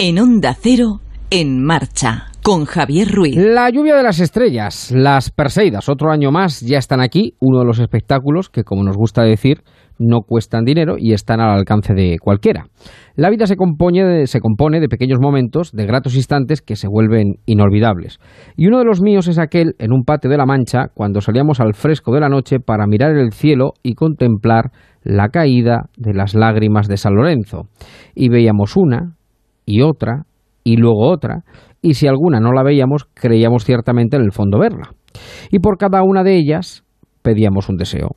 En Onda Cero, en marcha, con Javier Ruiz. La lluvia de las estrellas, las Perseidas, otro año más, ya están aquí, uno de los espectáculos que, como nos gusta decir, no cuestan dinero y están al alcance de cualquiera. La vida se compone, de, se compone de pequeños momentos, de gratos instantes que se vuelven inolvidables. Y uno de los míos es aquel en un patio de la Mancha, cuando salíamos al fresco de la noche para mirar el cielo y contemplar la caída de las lágrimas de San Lorenzo. Y veíamos una, y otra, y luego otra, y si alguna no la veíamos, creíamos ciertamente en el fondo verla. Y por cada una de ellas pedíamos un deseo.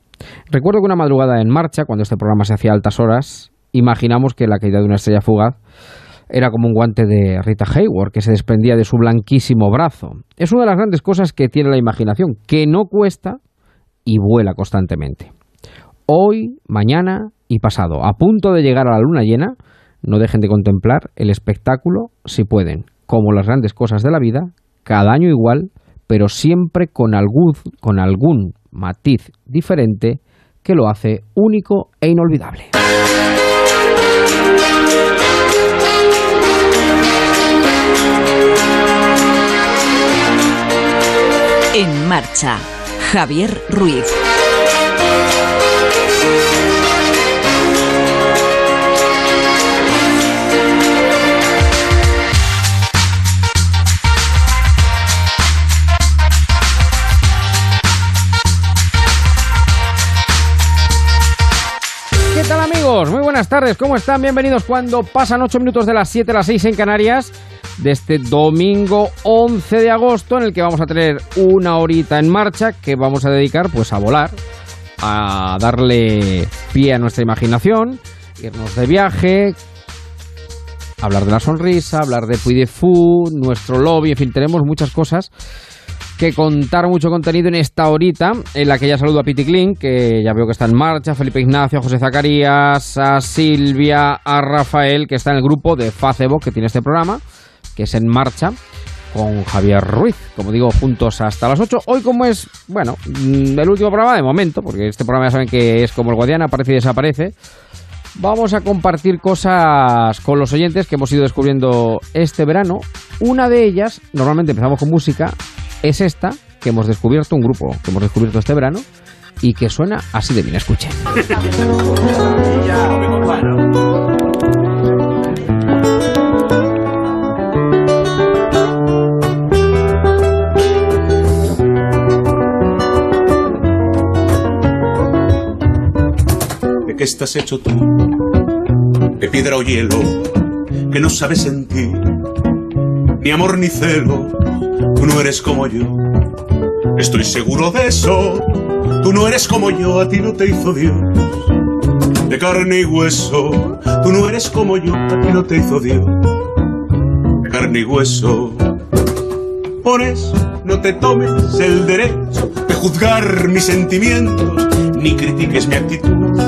Recuerdo que una madrugada en marcha, cuando este programa se hacía a altas horas, imaginamos que la caída de una estrella fugaz era como un guante de Rita Hayward que se desprendía de su blanquísimo brazo. Es una de las grandes cosas que tiene la imaginación, que no cuesta y vuela constantemente. Hoy, mañana y pasado, a punto de llegar a la luna llena, no dejen de contemplar el espectáculo si pueden, como las grandes cosas de la vida, cada año igual, pero siempre con algún, con algún matiz diferente que lo hace único e inolvidable. En marcha, Javier Ruiz. Muy buenas tardes, ¿cómo están? Bienvenidos cuando pasan 8 minutos de las 7 a las 6 en Canarias de este domingo 11 de agosto en el que vamos a tener una horita en marcha que vamos a dedicar pues a volar, a darle pie a nuestra imaginación, irnos de viaje, hablar de la sonrisa, hablar de Puy de Fu, nuestro lobby, en fin, tenemos muchas cosas que contar mucho contenido en esta horita, en la que ya saludo a Piti Klein, que ya veo que está en marcha, Felipe Ignacio, a José Zacarías, a Silvia, a Rafael, que está en el grupo de Facebook que tiene este programa, que es en marcha, con Javier Ruiz, como digo, juntos hasta las 8. Hoy como es, bueno, mm, el último programa de momento, porque este programa ya saben que es como el Guadiana, aparece y desaparece. Vamos a compartir cosas con los oyentes que hemos ido descubriendo este verano. Una de ellas, normalmente empezamos con música, es esta que hemos descubierto, un grupo que hemos descubierto este verano y que suena así de bien. Escuchen. ¿De qué estás hecho tú? De piedra o hielo, que no sabes sentir, ni amor ni celo, tú no eres como yo. Estoy seguro de eso, tú no eres como yo, a ti no te hizo Dios. De carne y hueso, tú no eres como yo, a ti no te hizo Dios. De carne y hueso. Por eso no te tomes el derecho de juzgar mis sentimientos, ni critiques mi actitud.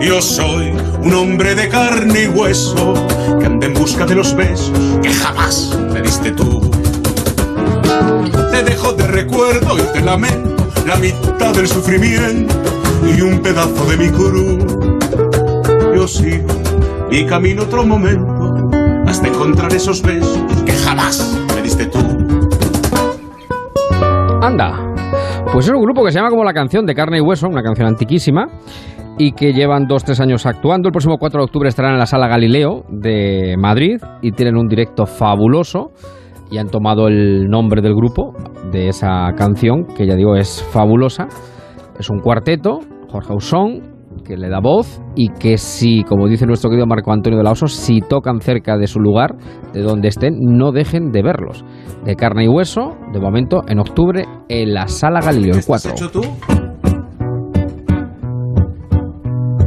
Yo soy un hombre de carne y hueso que anda en busca de los besos que jamás me diste tú. Te dejo de recuerdo y te lamento la mitad del sufrimiento y un pedazo de mi cruz. Yo sigo mi camino otro momento hasta encontrar esos besos que jamás me diste tú. Anda. Pues es un grupo que se llama como la canción de carne y hueso, una canción antiquísima, y que llevan dos, tres años actuando. El próximo 4 de octubre estarán en la Sala Galileo de Madrid y tienen un directo fabuloso y han tomado el nombre del grupo de esa canción, que ya digo es fabulosa. Es un cuarteto, Jorge Ausón, que le da voz y que si, como dice nuestro querido Marco Antonio de la Oso, si tocan cerca de su lugar, de donde estén, no dejen de verlos. De carne y hueso, de momento, en octubre, en la Sala Galileo, el 4. hecho tú?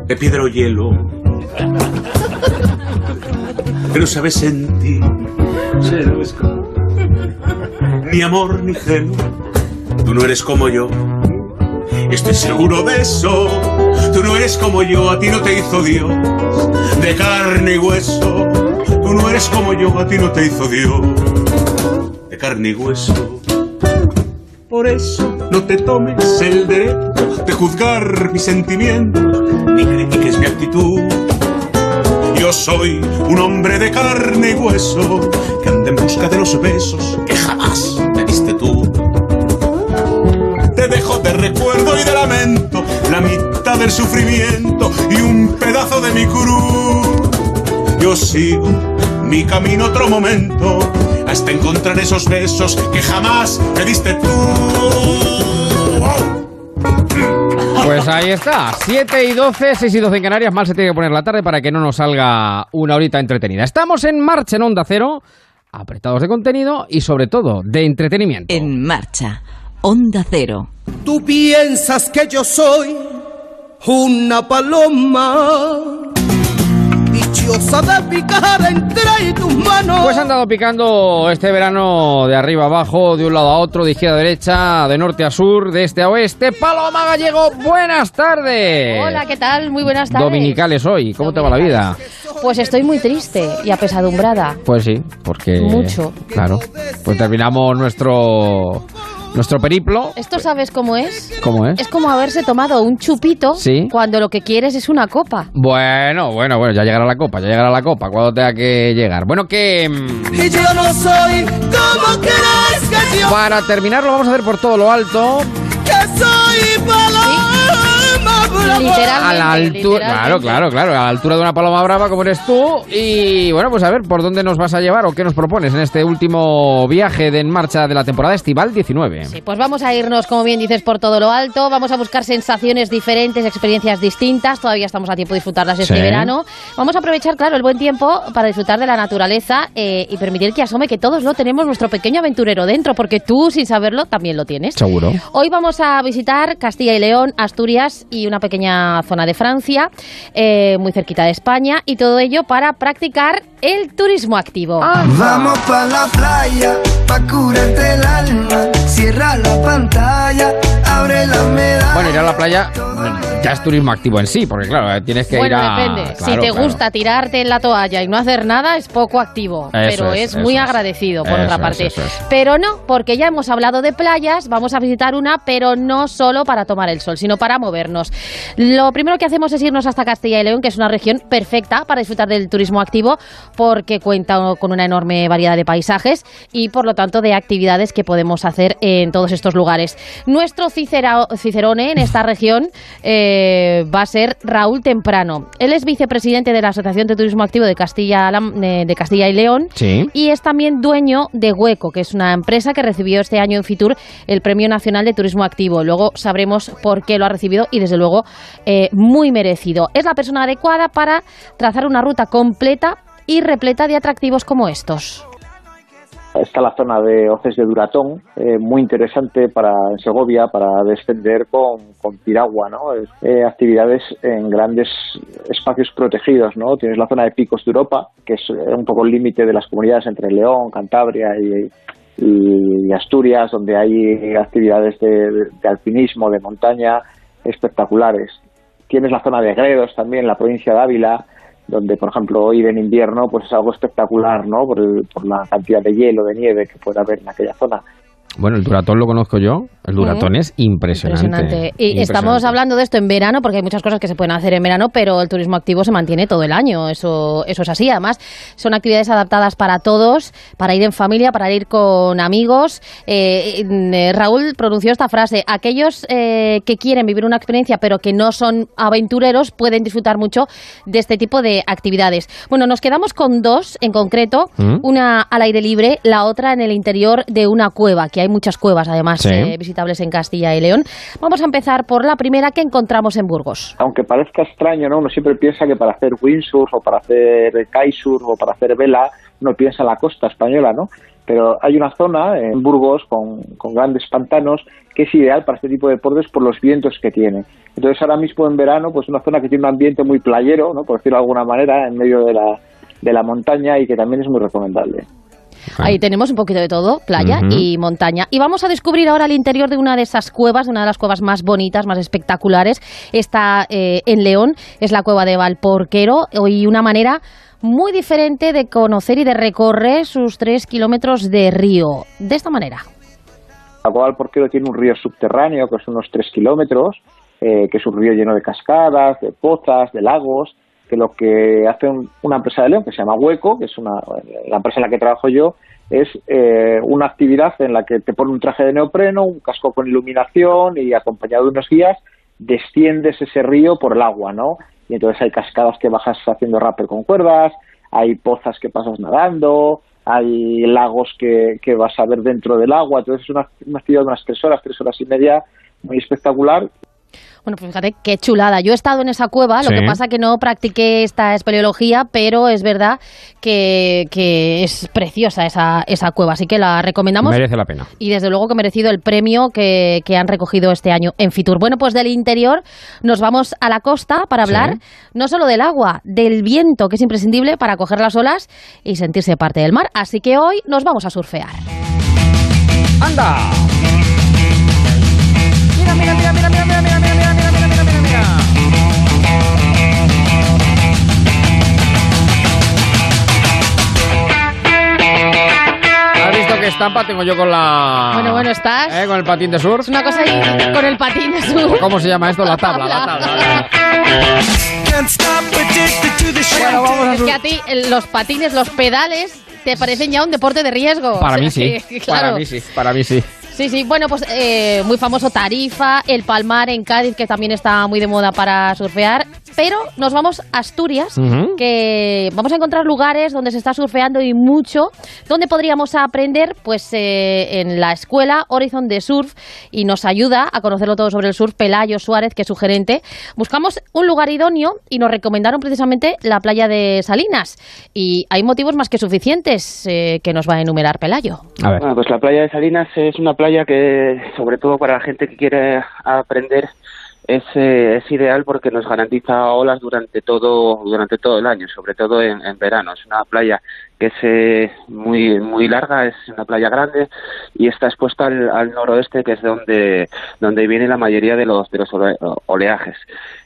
De piedra o hielo. No sabes sentir. Ni amor ni celo. Tú no eres como yo. Estoy seguro de eso. Tú no eres como yo, a ti no te hizo Dios. De carne y hueso. Tú no eres como yo, a ti no te hizo Dios. De carne y hueso. Por eso no te tomes el derecho de juzgar mis sentimientos, ni critiques mi actitud. Yo soy un hombre de carne y hueso que anda en busca de los besos que jamás del sufrimiento y un pedazo de mi cruz. Yo sigo mi camino otro momento hasta encontrar esos besos que jamás me diste tú. Pues ahí está, 7 y 12, 6 y 12 en Canarias, mal se tiene que poner la tarde para que no nos salga una horita entretenida. Estamos en marcha en Onda Cero, apretados de contenido y sobre todo de entretenimiento. En marcha, Onda Cero. Tú piensas que yo soy una paloma dichosa de picar entre tus manos. Pues han dado picando este verano de arriba abajo, de un lado a otro, de izquierda a derecha, de norte a sur, de este a oeste. Paloma Gallego, buenas tardes. Hola, ¿qué tal? Muy buenas tardes. Dominicales hoy, ¿cómo te va la vida? Pues estoy muy triste y apesadumbrada. Pues sí, porque... Mucho. Claro, pues terminamos nuestro nuestro periplo. ¿Esto sabes cómo es? ¿Cómo es? Es como haberse tomado un chupito Sí. cuando lo que quieres es una copa. Bueno, bueno, bueno, ya llegará la copa, ya llegará la copa, cuando tenga que llegar. Bueno, que mm, Y yo no soy como crees que yo para terminar lo vamos a hacer por todo lo alto, que soy. Literalmente. a la altura, claro, claro, claro, a la altura de una paloma brava como eres tú. Y bueno, pues a ver, ¿por dónde nos vas a llevar o qué nos propones en este último viaje de en marcha de la temporada estival 19? Sí, pues vamos a irnos, como bien dices, por todo lo alto. Vamos a buscar sensaciones diferentes, experiencias distintas. Todavía estamos a tiempo de disfrutarlas este Sí. verano. Vamos a aprovechar, claro, el buen tiempo para disfrutar de la naturaleza eh, y permitir que asome que todos lo tenemos nuestro pequeño aventurero dentro, porque tú, sin saberlo, también lo tienes. Seguro. Hoy vamos a visitar Castilla y León, Asturias y una pequeña zona de Francia, eh, muy cerquita de España, y todo ello para practicar el turismo activo. Vamos pa la playa, pa curarte el alma. Cierra la pantalla, abre la medalla. Bueno, ir a la playa ya es turismo activo en sí, porque claro, tienes que bueno, ir a... depende. si te claro. gusta tirarte en la toalla y no hacer nada, es poco activo. Eso pero es, es, muy es. agradecido, por Eso otra es, parte. eso es. Pero no, porque ya hemos hablado de playas, vamos a visitar una, pero no solo para tomar el sol, sino para movernos. Lo primero que hacemos es irnos hasta Castilla y León, que es una región perfecta para disfrutar del turismo activo, porque cuenta con una enorme variedad de paisajes y, por lo tanto, de actividades que podemos hacer en todos estos lugares. Nuestro cicera- cicerone en esta región eh, va a ser Raúl Temprano. Él es vicepresidente de la Asociación de Turismo Activo de Castilla, eh, de Castilla y León Sí. y es también dueño de Hueco, que es una empresa que recibió este año en Fitur el Premio Nacional de Turismo Activo. Luego sabremos por qué lo ha recibido y, desde luego, eh, muy merecido. Es la persona adecuada para trazar una ruta completa y repleta de atractivos como estos. Está la zona de Hoces de Duratón, eh, muy interesante para Segovia, para descender con, con piragua, ¿no? Eh, actividades en grandes espacios protegidos, ¿no? Tienes la zona de Picos de Europa, que es eh, un poco el límite de las comunidades entre León, Cantabria y, y Asturias, donde hay actividades de, de alpinismo, de montaña espectaculares. Tienes la zona de Gredos también, la provincia de Ávila, donde, por ejemplo, ir en invierno pues es algo espectacular, ¿no? Por, el- por la cantidad de hielo, de nieve que puede haber en aquella zona. Bueno, el Duratón lo conozco yo. El Duratón es impresionante. Impresionante. Y Impresionante. estamos hablando de esto en verano, porque hay muchas cosas que se pueden hacer en verano, pero el turismo activo se mantiene todo el año. Eso, eso es así. Además, son actividades adaptadas para todos, para ir en familia, para ir con amigos. Eh, eh, Raúl pronunció esta frase: aquellos eh, que quieren vivir una experiencia, pero que no son aventureros, pueden disfrutar mucho de este tipo de actividades. Bueno, nos quedamos con dos en concreto: ¿Mm? una al aire libre, la otra en el interior de una cueva, que hay muchas cuevas además Sí. eh, visitables en Castilla y León. Vamos a empezar por la primera que encontramos en Burgos. Aunque parezca extraño, ¿no? Uno siempre piensa que para hacer windsurf o para hacer kitesurf o para hacer vela, uno piensa en la costa española, ¿no? Pero hay una zona en Burgos con, con grandes pantanos que es ideal para este tipo de deportes por los vientos que tiene. Entonces ahora mismo en verano, pues una zona que tiene un ambiente muy playero, ¿no? Por decirlo de alguna manera, en medio de la, de la montaña y que también es muy recomendable. Ah. Ahí tenemos un poquito de todo, playa y montaña. Y vamos a descubrir ahora el interior de una de esas cuevas, de una de las cuevas más bonitas, más espectaculares. Está eh, en León, es la cueva de Valporquero y una manera muy diferente de conocer y de recorrer sus tres kilómetros de río. De esta manera. La cueva del Porquero tiene un río subterráneo que es unos 3 kilómetros, eh, que es un río lleno de cascadas, de pozas, de lagos, que lo que hace una empresa de León, que se llama Hueco, que es una, la empresa en la que trabajo yo, es eh, una actividad en la que te pone un traje de neopreno, un casco con iluminación y acompañado de unos guías, desciendes ese río por el agua, ¿no? Y entonces hay cascadas que bajas haciendo rappel con cuerdas, hay pozas que pasas nadando, hay lagos que, que vas a ver dentro del agua, entonces es una, una actividad de unas tres horas, tres horas y media muy espectacular bueno, pues fíjate qué chulada. Yo he estado en esa cueva, lo que pasa que no practiqué esta espeleología, pero es verdad que, es preciosa esa, esa cueva, así que la recomendamos. Merece la pena. Y desde luego que ha merecido el premio que, han recogido este año en Fitur. Bueno, pues del interior nos vamos a la costa para hablar no solo del agua, del viento, que es imprescindible para coger las olas y sentirse parte del mar. Así que hoy nos vamos a surfear. ¡Anda! Mira, mira, mira, mira, mira, mira, mira. qué estampa tengo yo con la. Bueno, bueno, estás. ¿Eh? Con el patín de surf. Es una cosa ahí con el patín de surf. ¿Cómo se llama esto? La tabla, la tabla. Bueno, vamos a Es que a ti los patines, los pedales, te parecen ya un deporte de riesgo. Para mí sí. Para mí sí. Para mí sí. Sí, sí, bueno, pues eh, muy famoso Tarifa, el Palmar en Cádiz, que también está muy de moda para surfear. Pero nos vamos a Asturias, que vamos a encontrar lugares donde se está surfeando y mucho, donde podríamos aprender, pues eh, en la escuela Horizon de Surf, y nos ayuda a conocerlo todo sobre el surf Pelayo Suárez, que es su gerente. Buscamos un lugar idóneo y nos recomendaron precisamente la playa de Salinas. Y hay motivos más que suficientes eh, que nos va a enumerar Pelayo. A ver. Bueno, pues la playa de Salinas es una playa que, sobre todo para la gente que quiere aprender, es, eh, es ideal porque nos garantiza olas durante todo durante todo el año, sobre todo en, verano. Es una playa que es eh, muy muy larga, es una playa grande y está expuesta al, noroeste, que es donde donde viene la mayoría de los de los oleajes.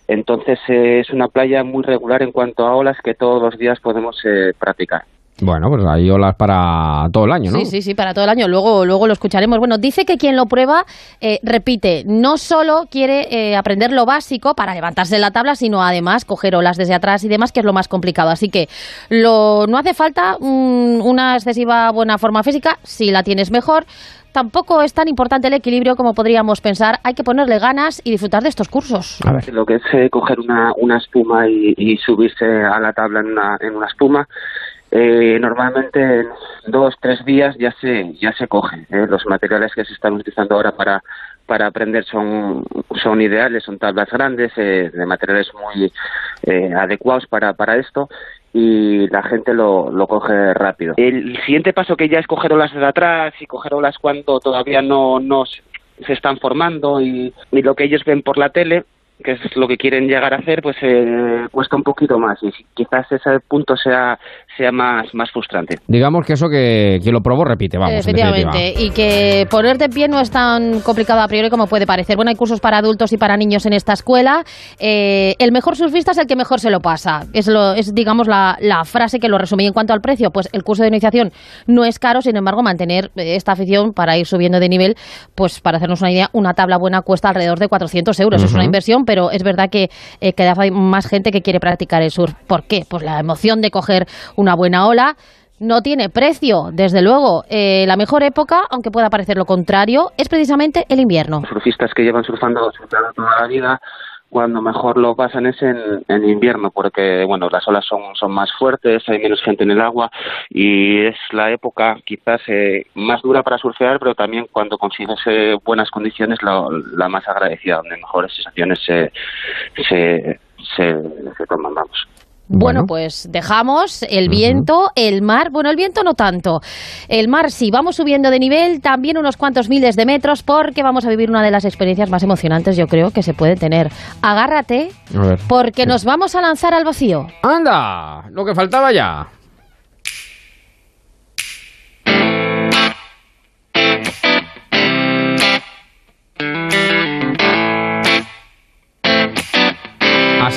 Entonces eh, es una playa muy regular en cuanto a olas que todos los días podemos practicar. Bueno, pues hay olas para todo el año, ¿no? Sí, sí, sí, para todo el año. Luego, luego lo escucharemos. Bueno, dice que quien lo prueba, eh, repite, no solo quiere eh, aprender lo básico para levantarse de la tabla, sino además coger olas desde atrás y demás, que es lo más complicado. Así que lo, no hace falta una excesiva buena forma física, si la tienes mejor. Tampoco es tan importante el equilibrio como podríamos pensar. Hay que ponerle ganas y disfrutar de estos cursos. A ver. Lo que es eh, coger una, una espuma y, subirse a la tabla en una, en una espuma eh, normalmente en dos tres días ya se ya se coge ¿eh? los materiales que se están utilizando ahora para para aprender son son ideales son tablas grandes eh, de materiales muy eh, adecuados para para esto y la gente lo, lo coge rápido el siguiente paso que ya es coger olas de atrás y coger olas cuando todavía no no se están formando y, lo que ellos ven por la tele que es lo que quieren llegar a hacer, pues eh, cuesta un poquito más y quizás ese punto sea sea más, más frustrante. Digamos que eso que, que lo probó repite, vamos. Efectivamente, y que ponerte en pie no es tan complicado a priori como puede parecer. Bueno, hay cursos para adultos y para niños en esta escuela. Eh, el mejor surfista es el que mejor se lo pasa. Es, lo, es digamos, la, la frase que lo resume. Y en cuanto al precio, pues el curso de iniciación no es caro, sin embargo, mantener esta afición para ir subiendo de nivel, pues para hacernos una idea, una tabla buena cuesta alrededor de 400 euros. Es una inversión, pero es verdad que eh, cada vez hay más gente que quiere practicar el surf. ¿Por qué? Pues la emoción de coger una buena ola no tiene precio, desde luego. Eh, la mejor época, aunque pueda parecer lo contrario, es precisamente el invierno. Surfistas que llevan surfando, toda la vida cuando mejor lo pasan es en, invierno, porque bueno, las olas son, son más fuertes, hay menos gente en el agua y es la época quizás eh, más dura para surfear, pero también cuando consigues eh, buenas condiciones la, la, más agradecida, donde mejores sensaciones se, se, se, se toman, vamos. Bueno, pues dejamos el viento, el mar, bueno, el viento no tanto. El mar sí, vamos subiendo de nivel, también unos cuantos miles de metros, porque vamos a vivir una de las experiencias más emocionantes, yo creo, que se puede tener. Agárrate, porque nos vamos a lanzar al vacío. ¡Anda! Lo que faltaba ya.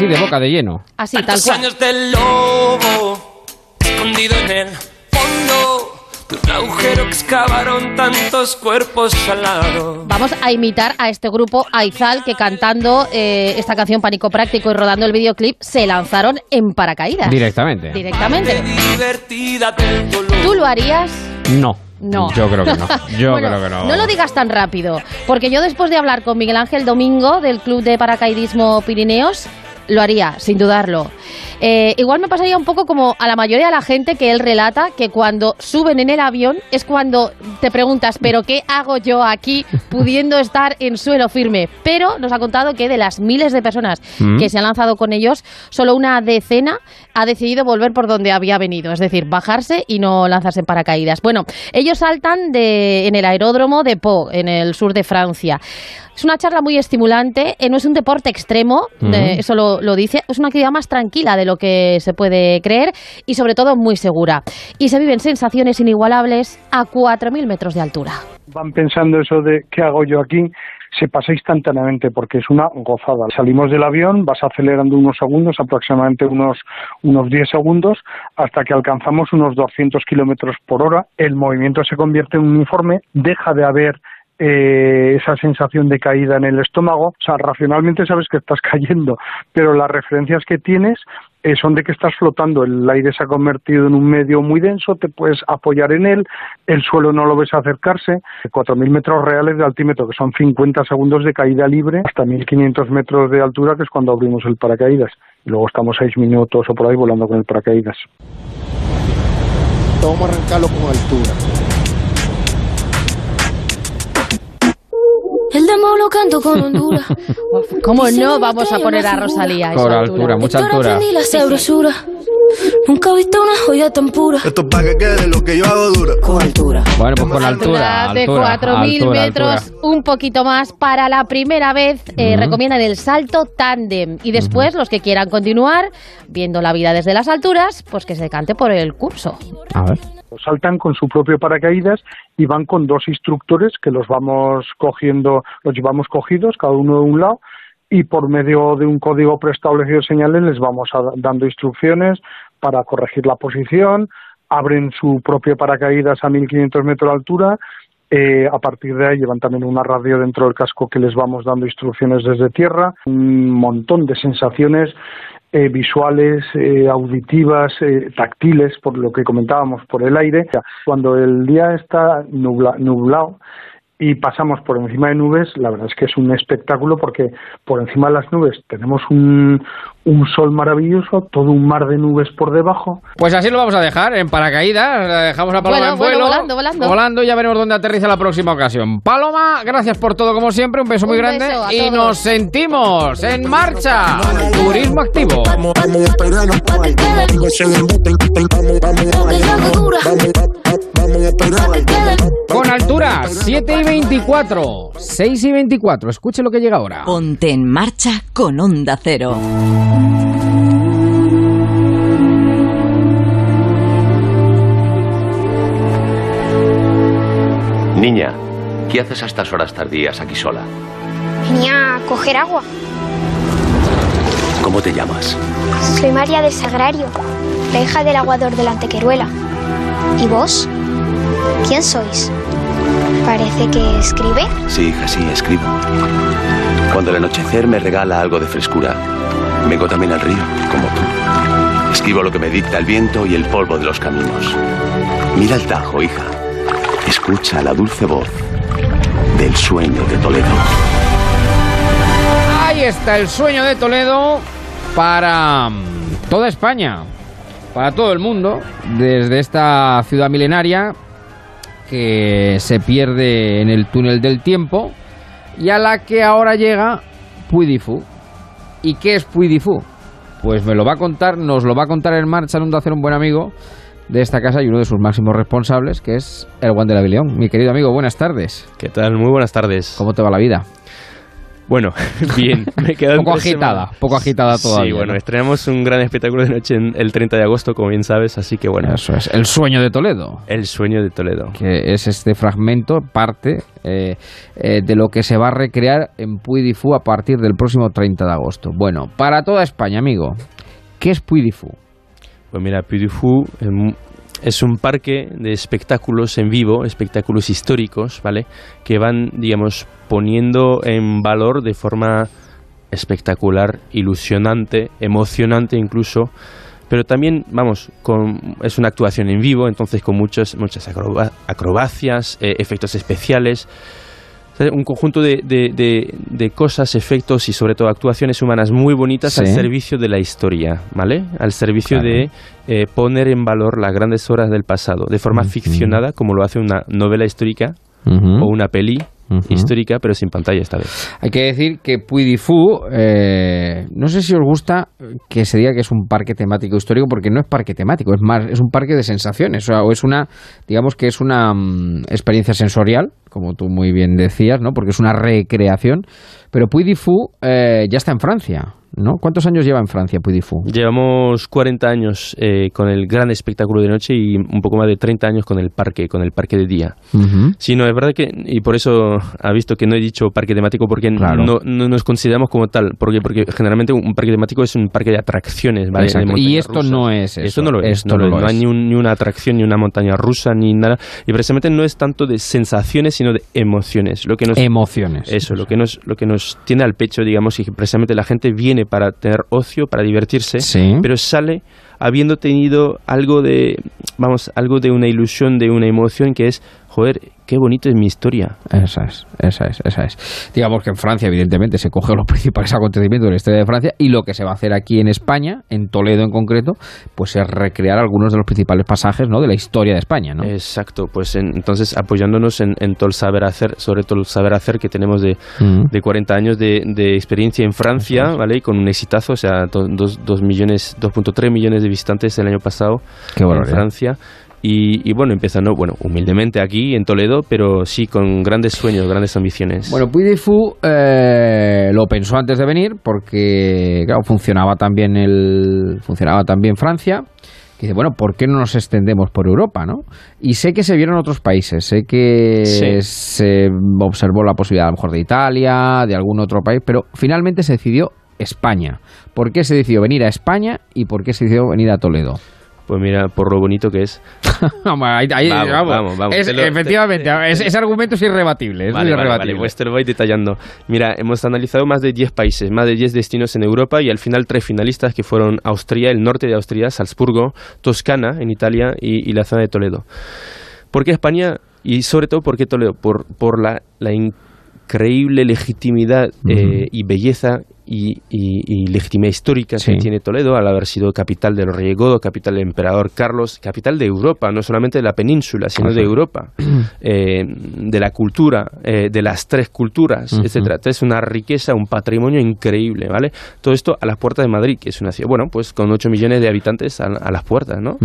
Así de boca de lleno. Así, tal cual. años del lobo, escondido en el fondo de agujero excavaron tantos cuerpos al lado. Vamos a imitar a este grupo Aizal que cantando eh, esta canción Pánico Práctico y rodando el videoclip se lanzaron en paracaídas. Directamente. Directamente. ¿Tú lo harías? No. No. Yo creo que no. Yo Bueno, creo que no. No lo digas tan rápido, porque yo después de hablar con Miguel Ángel Domingo del Club de Paracaidismo Pirineos, lo haría, sin dudarlo. Eh, igual me pasaría un poco como a la mayoría de la gente que él relata que cuando suben en el avión es cuando te preguntas, ¿pero qué hago yo aquí pudiendo estar en suelo firme? Pero nos ha contado que de las miles de personas Mm. que se han lanzado con ellos, solo una decena ha decidido volver por donde había venido, es decir, bajarse y no lanzarse en paracaídas. Bueno, ellos saltan de, en el aeródromo de Po, en el sur de Francia. Es una charla muy estimulante, eh, no es un deporte extremo, Ujú. eh, eso lo, lo dice, es una actividad más tranquila de lo que se puede creer y sobre todo muy segura. Y se viven sensaciones inigualables a 4.000 metros de altura. van pensando eso de qué hago yo aquí, se pasa instantáneamente porque es una gozada. Salimos del avión, vas acelerando unos segundos, aproximadamente unos, unos 10 segundos, hasta que alcanzamos unos 200 kilómetros por hora. El movimiento se convierte en uniforme, deja de haber eh, esa sensación de caída en el estómago. O sea, racionalmente sabes que estás cayendo, pero las referencias que tienes eh, son de que estás flotando. El aire se ha convertido en un medio muy denso, te puedes apoyar en él, el suelo no lo ves acercarse. 4.000 metros reales de altímetro, que son 50 segundos de caída libre, hasta 1.500 metros de altura, que es cuando abrimos el paracaídas. Y luego estamos 6 minutos o por ahí volando con el paracaídas. Vamos a arrancarlo con altura. El demo lo canto con Honduras. ¿Cómo no vamos a poner a Rosalía? Por altura, mucha altura. la sabrosura. Nunca he visto una joya tan pura. Esto para que quede lo que yo hago dura. Con altura. Bueno, pues con altura. de altura, 4.000 altura, metros, altura. un poquito más. Para la primera vez eh, recomiendan el salto tándem. Y después, los que quieran continuar viendo la vida desde las alturas, pues que se decante por el curso. A ver. Saltan con su propio paracaídas y van con dos instructores que los vamos cogiendo, los llevamos cogidos, cada uno de un lado, y por medio de un código preestablecido de señales les vamos a- dando instrucciones para corregir la posición, abren su propio paracaídas a 1500 metros de altura, eh, a partir de ahí llevan también una radio dentro del casco que les vamos dando instrucciones desde tierra, un montón de sensaciones eh, visuales, eh, auditivas, eh, táctiles, por lo que comentábamos, por el aire. Cuando el día está nubla- nublado y pasamos por encima de nubes, la verdad es que es un espectáculo porque por encima de las nubes tenemos un, un sol maravilloso, todo un mar de nubes por debajo. Pues así lo vamos a dejar en paracaídas. Dejamos a Paloma Bueno, en bueno, vuelo. volando, volando. Volando, ya veremos dónde aterriza la próxima ocasión. Paloma, gracias por todo como siempre. Un beso muy Un grande. beso y todos. nos sentimos en marcha. Turismo activo. Con altura, 7 y 24. 6 y 24. Escuche lo que llega ahora. Ponte en marcha con Onda Cero. Niña, ¿qué haces a estas horas tardías aquí sola? Venía a coger agua. ¿Cómo te llamas? Soy María de Sagrario, la hija del aguador de la Antequeruela. ¿Y vos? ¿Quién sois? Parece que escribe. Sí, hija, sí, escribo. Cuando el anochecer me regala algo de frescura, vengo también al río, como tú. Escribo lo que me dicta el viento y el polvo de los caminos. Mira el Tajo, hija. Escucha la dulce voz del sueño de Toledo. Ahí está el sueño de Toledo para mm, toda España, para todo el mundo, desde esta ciudad milenaria que se pierde en el túnel del tiempo y a la que ahora llega Fou. ¿Y qué es Fou? Pues me lo va a contar, nos lo va a contar en marcha en un hacer un buen amigo de esta casa y uno de sus máximos responsables, que es el Juan de la Vilión. Mi querido amigo, buenas tardes. ¿Qué tal? Muy buenas tardes. ¿Cómo te va la vida? Bueno, bien. Me quedan Poco agitada, semanas. poco agitada todavía. Sí, bueno, ¿no? estrenamos un gran espectáculo de noche en- el 30 de agosto, como bien sabes, así que bueno. Eso es, el sueño de Toledo. El sueño de Toledo. Que es este fragmento, parte eh, eh, de lo que se va a recrear en Puy a partir del próximo 30 de agosto. Bueno, para toda España, amigo, ¿qué es Puy? Pues mira, Puy es un parque de espectáculos en vivo, espectáculos históricos, ¿vale? Que van, digamos, poniendo en valor de forma espectacular, ilusionante, emocionante incluso, pero también, vamos, con, es una actuación en vivo, entonces con muchas, muchas acrobacias, eh, efectos especiales, un conjunto de, de, cosas, efectos y sobre todo actuaciones humanas muy bonitas al servicio de la historia, ¿vale? Al servicio de eh, poner en valor las grandes obras del pasado, de forma ficcionada, como lo hace una novela histórica o una peli histórica, pero sin pantalla esta vez. Hay que decir que Puy Fu, eh, no sé si os gusta que se diga que es un parque temático histórico, porque no es parque temático, es más, es un parque de sensaciones, o, es una, digamos que es una mm, experiencia sensorial, como tú muy bien decías, ¿no? Porque es una recreación, pero Puy Fu eh, ya está en Francia. ¿No? ¿Cuántos años lleva en Francia Puidifu? Llevamos 40 años eh, con el gran espectáculo de noche y un poco más de 30 años con el parque, con el parque de día. Sí, no, es verdad que, y por eso ha visto que no he dicho parque temático, porque no, nos consideramos como tal, porque, porque generalmente un parque temático es un parque de atracciones, ¿vale? y esto no es eso. Esto no lo es, no, no, hay ni, ni, una atracción, ni una montaña rusa, ni nada. Y precisamente no es tanto de sensaciones, sino de emociones. Lo que nos, emociones. Eso, Lo, que nos, lo que nos tiene al pecho, digamos, y que precisamente la gente viene para tener ocio, para divertirse, pero sale habiendo tenido algo de, vamos, algo de una ilusión, de una emoción que es, joder, qué bonito es mi historia. Esa es, esa es, esa es. Digamos que en Francia, evidentemente, se cogen los principales acontecimientos de la historia de Francia y lo que se va a hacer aquí en España, en Toledo en concreto, pues es recrear algunos de los principales pasajes ¿no? de la historia de España. ¿no? Exacto, pues entonces apoyándonos en, todo el saber hacer, sobre todo el saber hacer que tenemos de, de 40 años de, experiencia en Francia, ¿vale? Y con un exitazo, o sea, 2 millones, 2.3 millones de visitantes el año pasado en Francia. Y, bueno, empezando, bueno, humildemente aquí en Toledo, pero sí con grandes sueños, grandes ambiciones. Bueno, Puy Fu eh, lo pensó antes de venir porque, claro, funcionaba también, el, funcionaba también Francia. Y dice, bueno, ¿por qué no nos extendemos por Europa, no? Y sé que se vieron otros países, sé que se observó la posibilidad a lo mejor de Italia, de algún otro país, pero finalmente se decidió España. ¿Por qué se decidió venir a España y por qué se decidió venir a Toledo? Pues mira, por lo bonito que es. vamos, vamos, efectivamente, ese argumento es irrebatible. Es vale, irrebatible. pues te lo voy detallando. Mira, hemos analizado más de 10 países, más de 10 destinos en Europa y al final tres finalistas que fueron Austria, el norte de Austria, Salzburgo, Toscana en Italia y, la zona de Toledo. ¿Por qué España? Y sobre todo, ¿por qué Toledo? Por, por la, la increíble legitimidad eh, y belleza y, y, legitimidad histórica que tiene Toledo al haber sido capital del rey Godo, capital del emperador Carlos, capital de Europa, no solamente de la península, sino de Europa, eh, de la cultura, eh, de las tres culturas, etcétera. Es una riqueza, un patrimonio increíble, ¿vale? Todo esto a las puertas de Madrid, que es una ciudad, bueno, pues con 8 millones de habitantes a, las puertas, ¿no?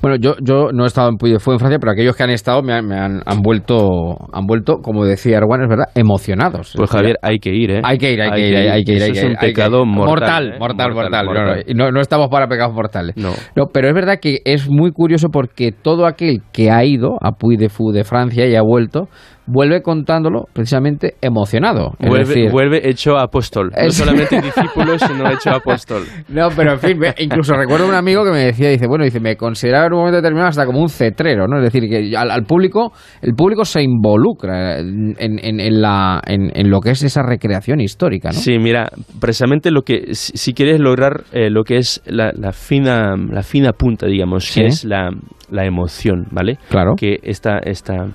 Bueno, yo, yo no he estado en Puy de en Francia, pero aquellos que han estado me han, han, vuelto, han vuelto, como decía Erwan, es verdad, emocionados. Pues Javier, hay que ir, ¿eh? Hay que ir, hay, que ir, hay que ir es un pecado mortal. Mortal, mortal, No, estamos para pecados mortales. No. Pero es verdad que es muy curioso porque todo aquel que ha ido a Puy de Fou de Francia y ha vuelto, vuelve contándolo precisamente emocionado. vuelve, hecho apóstol. No solamente discípulo, sino hecho apóstol. No, pero en fin, incluso recuerdo un amigo que me decía, dice, bueno, dice, me consideraba en un momento determinado hasta como un cetrero, ¿no? Es decir, que al, público, el público se involucra en, en, la, en, lo que es esa recreación histórica, ¿no? Sí, mira, precisamente lo que, si, quieres lograr eh, lo que es la, la, fina, la fina punta, digamos, que es la, la emoción, ¿vale? Claro. Que esta, esta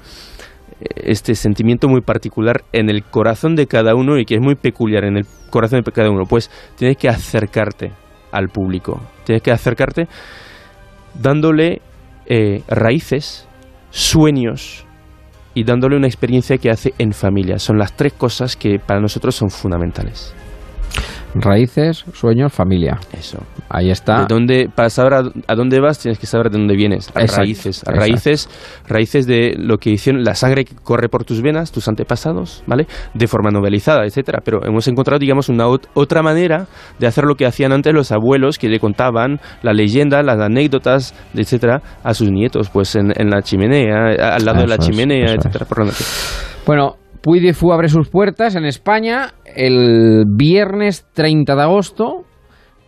este sentimiento muy particular en el corazón de cada uno y que es muy peculiar en el corazón de cada uno, pues tienes que acercarte al público, tienes que acercarte dándole eh, raíces, sueños y dándole una experiencia que hace en familia. Son las tres cosas que para nosotros son fundamentales. Raíces, sueños, familia. Eso. Ahí está. De dónde, para saber a, dónde vas, tienes que saber de dónde vienes. raíces. Raíces, raíces de lo que hicieron, la sangre que corre por tus venas, tus antepasados, ¿vale? De forma novelizada, etcétera. Pero hemos encontrado, digamos, una otra manera de hacer lo que hacían antes los abuelos, que le contaban la leyenda, las anécdotas, etcétera, a sus nietos, pues en, la chimenea, al lado de la chimenea, etcétera. Bueno, Puy de abre sus puertas en España el viernes 30 de agosto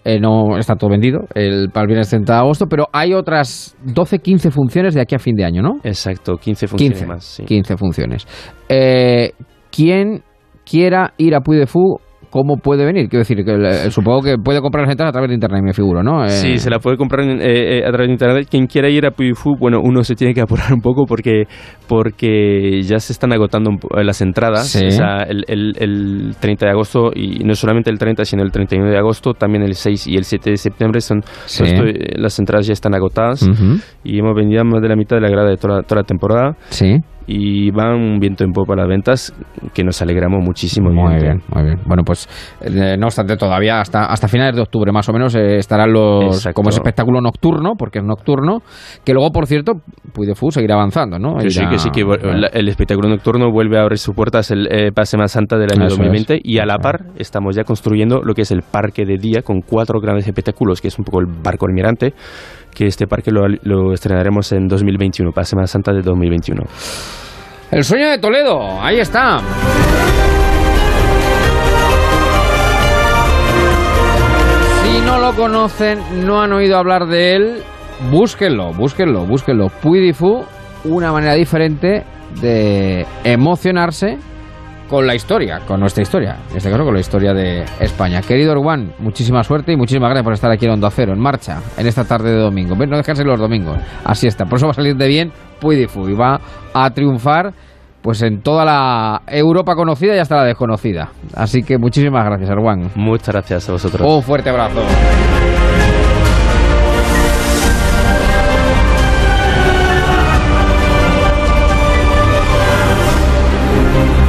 eh, no está todo vendido el, para el viernes 30 de agosto, pero hay otras 12, 15 funciones de aquí a fin de año, ¿no? Exacto, 15 funciones 15, más. sí. 15 funciones. Eh, quien quiera ir a Puy de Fou, ¿cómo puede venir? Quiero decir, que eh, supongo que puede comprar las entradas a través de internet, me figuro, ¿no? Eh, Sí, se la puede comprar en- eh, eh, a través de internet. Quien quiera ir a Puy Fu, bueno, uno se tiene que apurar un poco porque, porque ya se están agotando eh, las entradas. Sí. O sea, el, el- el 30 de agosto, y no solamente el 30, sino el 31 de agosto, también el 6 y el 7 de septiembre, son Sí. eh, las entradas ya están agotadas. Ujú. Y hemos vendido más de la mitad de la grada de toda, toda la temporada. Sí. Y van un viento en popa las ventas, que nos alegramos muchísimo. Muy bien, muy bien. Bueno, pues eh, no obstante, todavía hasta, hasta finales de octubre más o menos eh, estarán los Exacto. como es espectáculo nocturno, porque es nocturno, que luego, por cierto, Puy de Fou seguirá avanzando, ¿no? Sí, Irá- que sí, que el espectáculo nocturno vuelve a abrir sus puertas el eh, Semana Santa del año Eso 2020 y a la par estamos ya construyendo lo que es el parque de día con cuatro grandes espectáculos, que es un poco el barco almirante, que este parque lo, lo estrenaremos en 2021, para Semana Santa de 2021. El sueño de Toledo, ahí está. Si no lo conocen, no han oído hablar de él, búsquenlo, búsquenlo, búsquenlo. Puy di Fou, una manera diferente de emocionarse con la historia, con nuestra historia, en este caso con la historia de España. Querido Juan, muchísima suerte y muchísimas gracias por estar aquí en Onda Cero, en marcha, en esta tarde de domingo. No dejarse los domingos, así está. Por eso va a salir de bien Fou y va a triunfar pues en toda la Europa conocida y hasta la desconocida. Así que muchísimas gracias, Juan. Muchas gracias a vosotros. Un fuerte abrazo.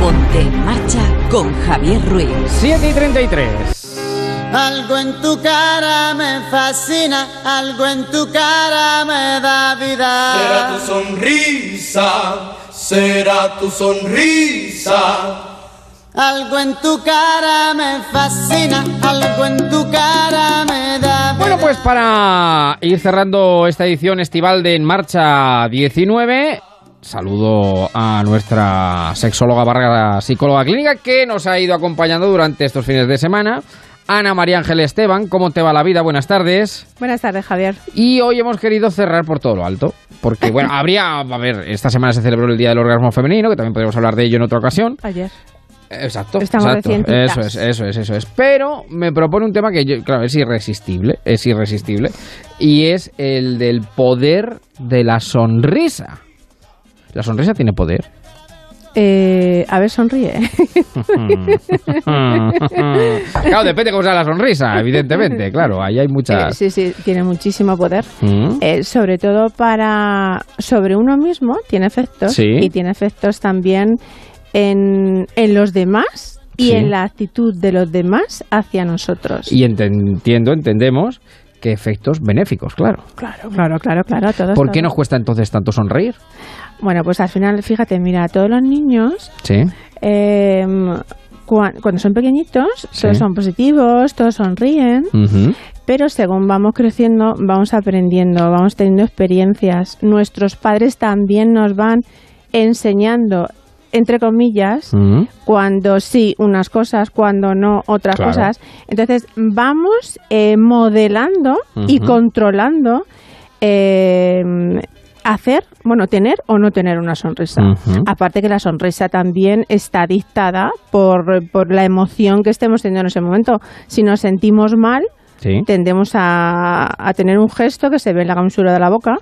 Ponte en marcha con Javier Ruiz. 7 y 33. Algo en tu cara me fascina, algo en tu cara me da vida. Será tu sonrisa, será tu sonrisa. Algo en tu cara me fascina, algo en tu cara me da vida. Bueno, pues para ir cerrando esta edición estival de En Marcha 19, saludo a nuestra sexóloga barra psicóloga clínica que nos ha ido acompañando durante estos fines de semana. Ana María Ángel Esteban, ¿cómo te va la vida? Buenas tardes. Buenas tardes, Javier. Y hoy hemos querido cerrar por todo lo alto. Porque, bueno, habría, a ver, esta semana se celebró el Día del Orgasmo Femenino, que también podríamos hablar de ello en otra ocasión. Ayer. Exacto. Estamos exacto. Eso es, eso es, eso es. Pero me propone un tema que yo, claro, es irresistible, es irresistible, y es el del poder de la sonrisa. ¿La sonrisa tiene poder? Eh, a ver, sonríe. claro, depende cómo sea la sonrisa, evidentemente, claro, ahí hay muchas... sí, sí, tiene muchísimo poder. Mm. Eh, sobre todo para sobre uno mismo, tiene efectos. Sí. Y tiene efectos también en, en los demás y Sí. en la actitud de los demás hacia nosotros. Y entiendo, entendemos que efectos benéficos, claro. Claro, claro, claro, claro. Todos, ¿Por qué todos. nos cuesta entonces tanto sonreír? Bueno, pues al final, fíjate, mira, todos los niños Sí. eh, cua- cuando son pequeñitos, Sí. todos son positivos, todos sonríen, pero según vamos creciendo, vamos aprendiendo, vamos teniendo experiencias. Nuestros padres también nos van enseñando, entre comillas, Ujú. cuando sí unas cosas, cuando no otras Claro. cosas. Entonces vamos eh, modelando y controlando eh, hacer, bueno, tener o no tener una sonrisa. Aparte que la sonrisa también está dictada por, por la emoción que estemos teniendo en ese momento. Si nos sentimos mal, Sí. tendemos a, a tener un gesto que se ve en la gamsura de la boca.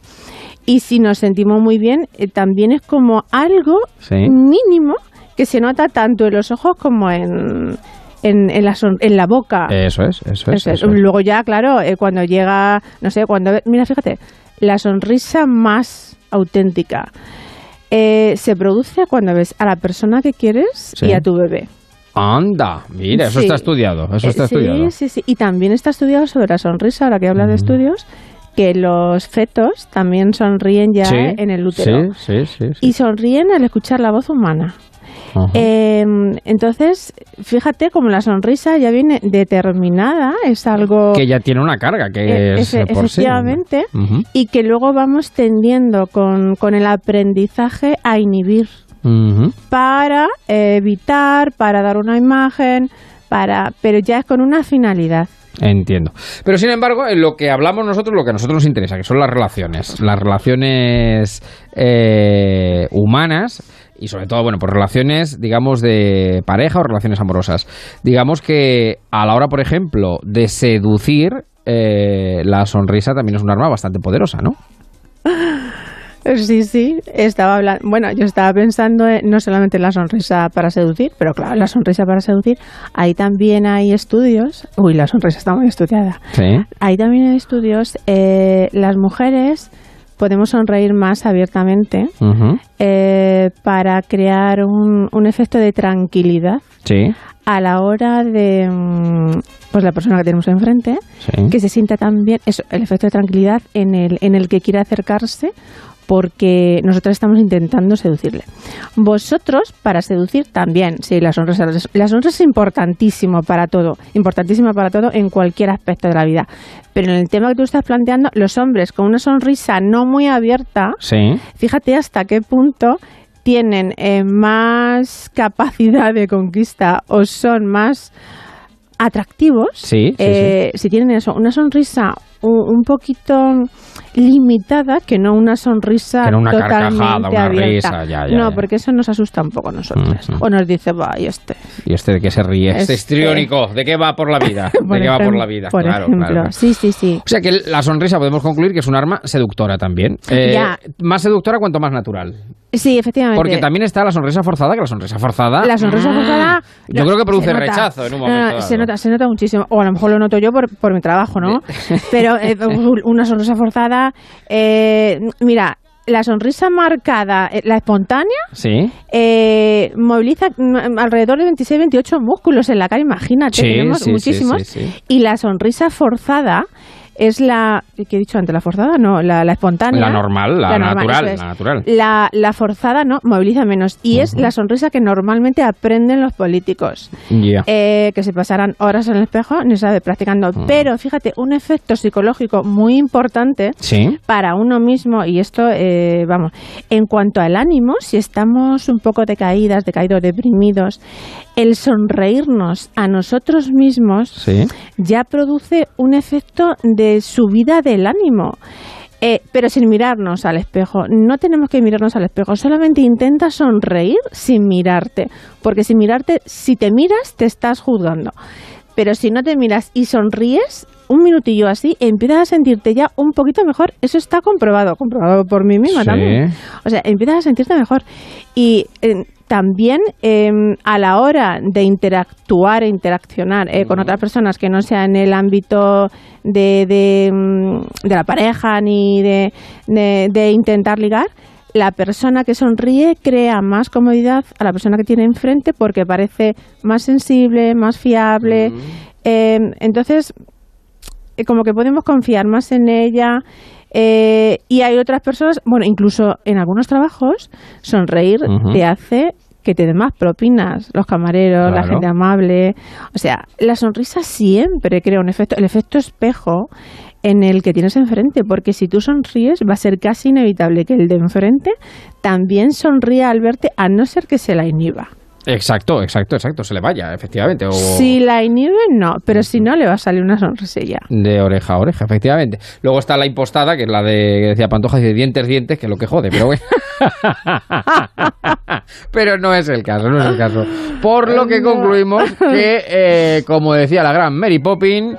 Y si nos sentimos muy bien, eh, también es como algo Sí. mínimo que se nota tanto en los ojos como en, en, en la, son- en la boca. Eso es, eso es. Eso es. eso es. Luego ya, claro, eh, cuando llega, no sé, cuando... Mira, fíjate, la sonrisa más auténtica eh, se produce cuando ves a la persona que quieres Sí. y a tu bebé. Anda, mira, eso Sí. está estudiado, eso Eh, está sí, estudiado. Sí, sí, Y también está estudiado sobre la sonrisa, ahora que habla de estudios, que los fetos también sonríen ya Sí, en el útero. Sí, sí. Y sonríen al escuchar la voz humana. Eh, entonces, fíjate como la sonrisa ya viene determinada, es algo... que ya tiene una carga, que Eh, es efe- por sí. efectivamente, y que luego vamos tendiendo con, con el aprendizaje a inhibir para evitar, para dar una imagen, para, pero ya es con una finalidad. Entiendo. Pero sin embargo, en lo que hablamos nosotros, lo que a nosotros nos interesa, que son las relaciones, las relaciones eh, humanas y sobre todo, bueno, pues relaciones, digamos, de pareja o relaciones amorosas. Digamos que a la hora, por ejemplo, de seducir, eh, la sonrisa también es un arma bastante poderosa, ¿no? Sí, sí, estaba hablando, bueno, yo estaba pensando en- no solamente en la sonrisa para seducir, pero claro, la sonrisa para seducir, ahí también hay estudios, uy, la sonrisa está muy estudiada, Sí. ahí también hay estudios, eh, las mujeres podemos sonreír más abiertamente eh, para crear un, un efecto de tranquilidad Sí. a la hora de mm, pues la persona que tenemos enfrente Sí. que se sienta también eso, el efecto de tranquilidad en el en el que quiere acercarse porque nosotros estamos intentando seducirle. Vosotros, para seducir, también, sí, la sonrisa. La sonrisa es importantísimo para todo, importantísima para todo en cualquier aspecto de la vida. Pero en el tema que tú estás planteando, los hombres con una sonrisa no muy abierta, Sí. fíjate hasta qué punto tienen eh, más capacidad de conquista o son más atractivos Sí, sí, eh, si tienen eso, una sonrisa un, un poquito limitada que no una sonrisa Que no una totalmente carcajada, una abierta. risa, ya, ya, no, ya. porque eso nos asusta un poco a nosotros. O nos dice, va, y este. Y este de qué se ríe, este Este- histriónico, ¿de qué va por la vida? ¿De qué va por la vida? por Claro, ejemplo. claro, claro. Sí, sí, sí. O sea que la sonrisa podemos concluir que es un arma seductora también. Eh, Ya. Más seductora cuanto más natural. Sí, efectivamente. Porque también está la sonrisa forzada, que la sonrisa forzada... La sonrisa mm, forzada. Yo creo que produce rechazo en un momento. no, se dado. nota, se nota muchísimo. O a lo mejor lo noto yo por, por mi trabajo, ¿no? Pero eh, una sonrisa forzada. eh, mira, la sonrisa marcada, eh, la espontánea, Sí. eh, moviliza mm, alrededor de 26-28 músculos en la cara, imagínate, Sí, tenemos sí, sí, muchísimos. sí, sí. Y la sonrisa forzada es la. ¿Qué he dicho antes? ¿La forzada? No, la, la espontánea. La normal, la, normal, natural, es. la natural. La, la forzada no, moviliza menos. Y es la sonrisa que normalmente aprenden los políticos. Ya. Eh, que se pasarán horas en el espejo, ni sabe, practicando. Pero fíjate, un efecto psicológico muy importante Sí. para uno mismo, y esto, eh, vamos, en cuanto al ánimo, si estamos un poco decaídas, decaídos, deprimidos, el sonreírnos a nosotros mismos Sí. ya produce un efecto de subida del ánimo. Eh, pero sin mirarnos al espejo. No tenemos que mirarnos al espejo. Solamente intenta sonreír sin mirarte. Porque sin mirarte, si te miras, te estás juzgando. Pero si no te miras y sonríes, un minutillo así, empiezas a sentirte ya un poquito mejor. Eso está comprobado, comprobado por mí misma Sí. también. O sea, empiezas a sentirte mejor. Y eh, también eh, a la hora de interactuar e interaccionar eh, con otras personas que no sea en el ámbito de, de, mm, de la pareja ni de, de- de intentar ligar, la persona que sonríe crea más comodidad a la persona que tiene enfrente porque parece más sensible, más fiable. Eh, entonces, eh, como que podemos confiar más en ella. Eh, y hay otras personas, bueno, incluso en algunos trabajos, sonreír te hace que te den más propinas, los camareros, la gente amable. O sea, la sonrisa siempre crea un efecto, el efecto espejo en el que tienes enfrente, porque si tú sonríes va a ser casi inevitable que el de enfrente también sonría al verte, a no ser que se la inhiba. Exacto, exacto, exacto. Se le vaya, efectivamente. O Si la inhibe, no, pero si no, le va a salir una sonrisilla. de oreja a oreja, efectivamente. Luego está la impostada, que es la de que decía Pantoja, dice dientes, dientes, que es lo que jode, pero bueno. pero no es el caso, no es el caso. Por lo que concluimos que, eh, como decía la gran Mary Poppins,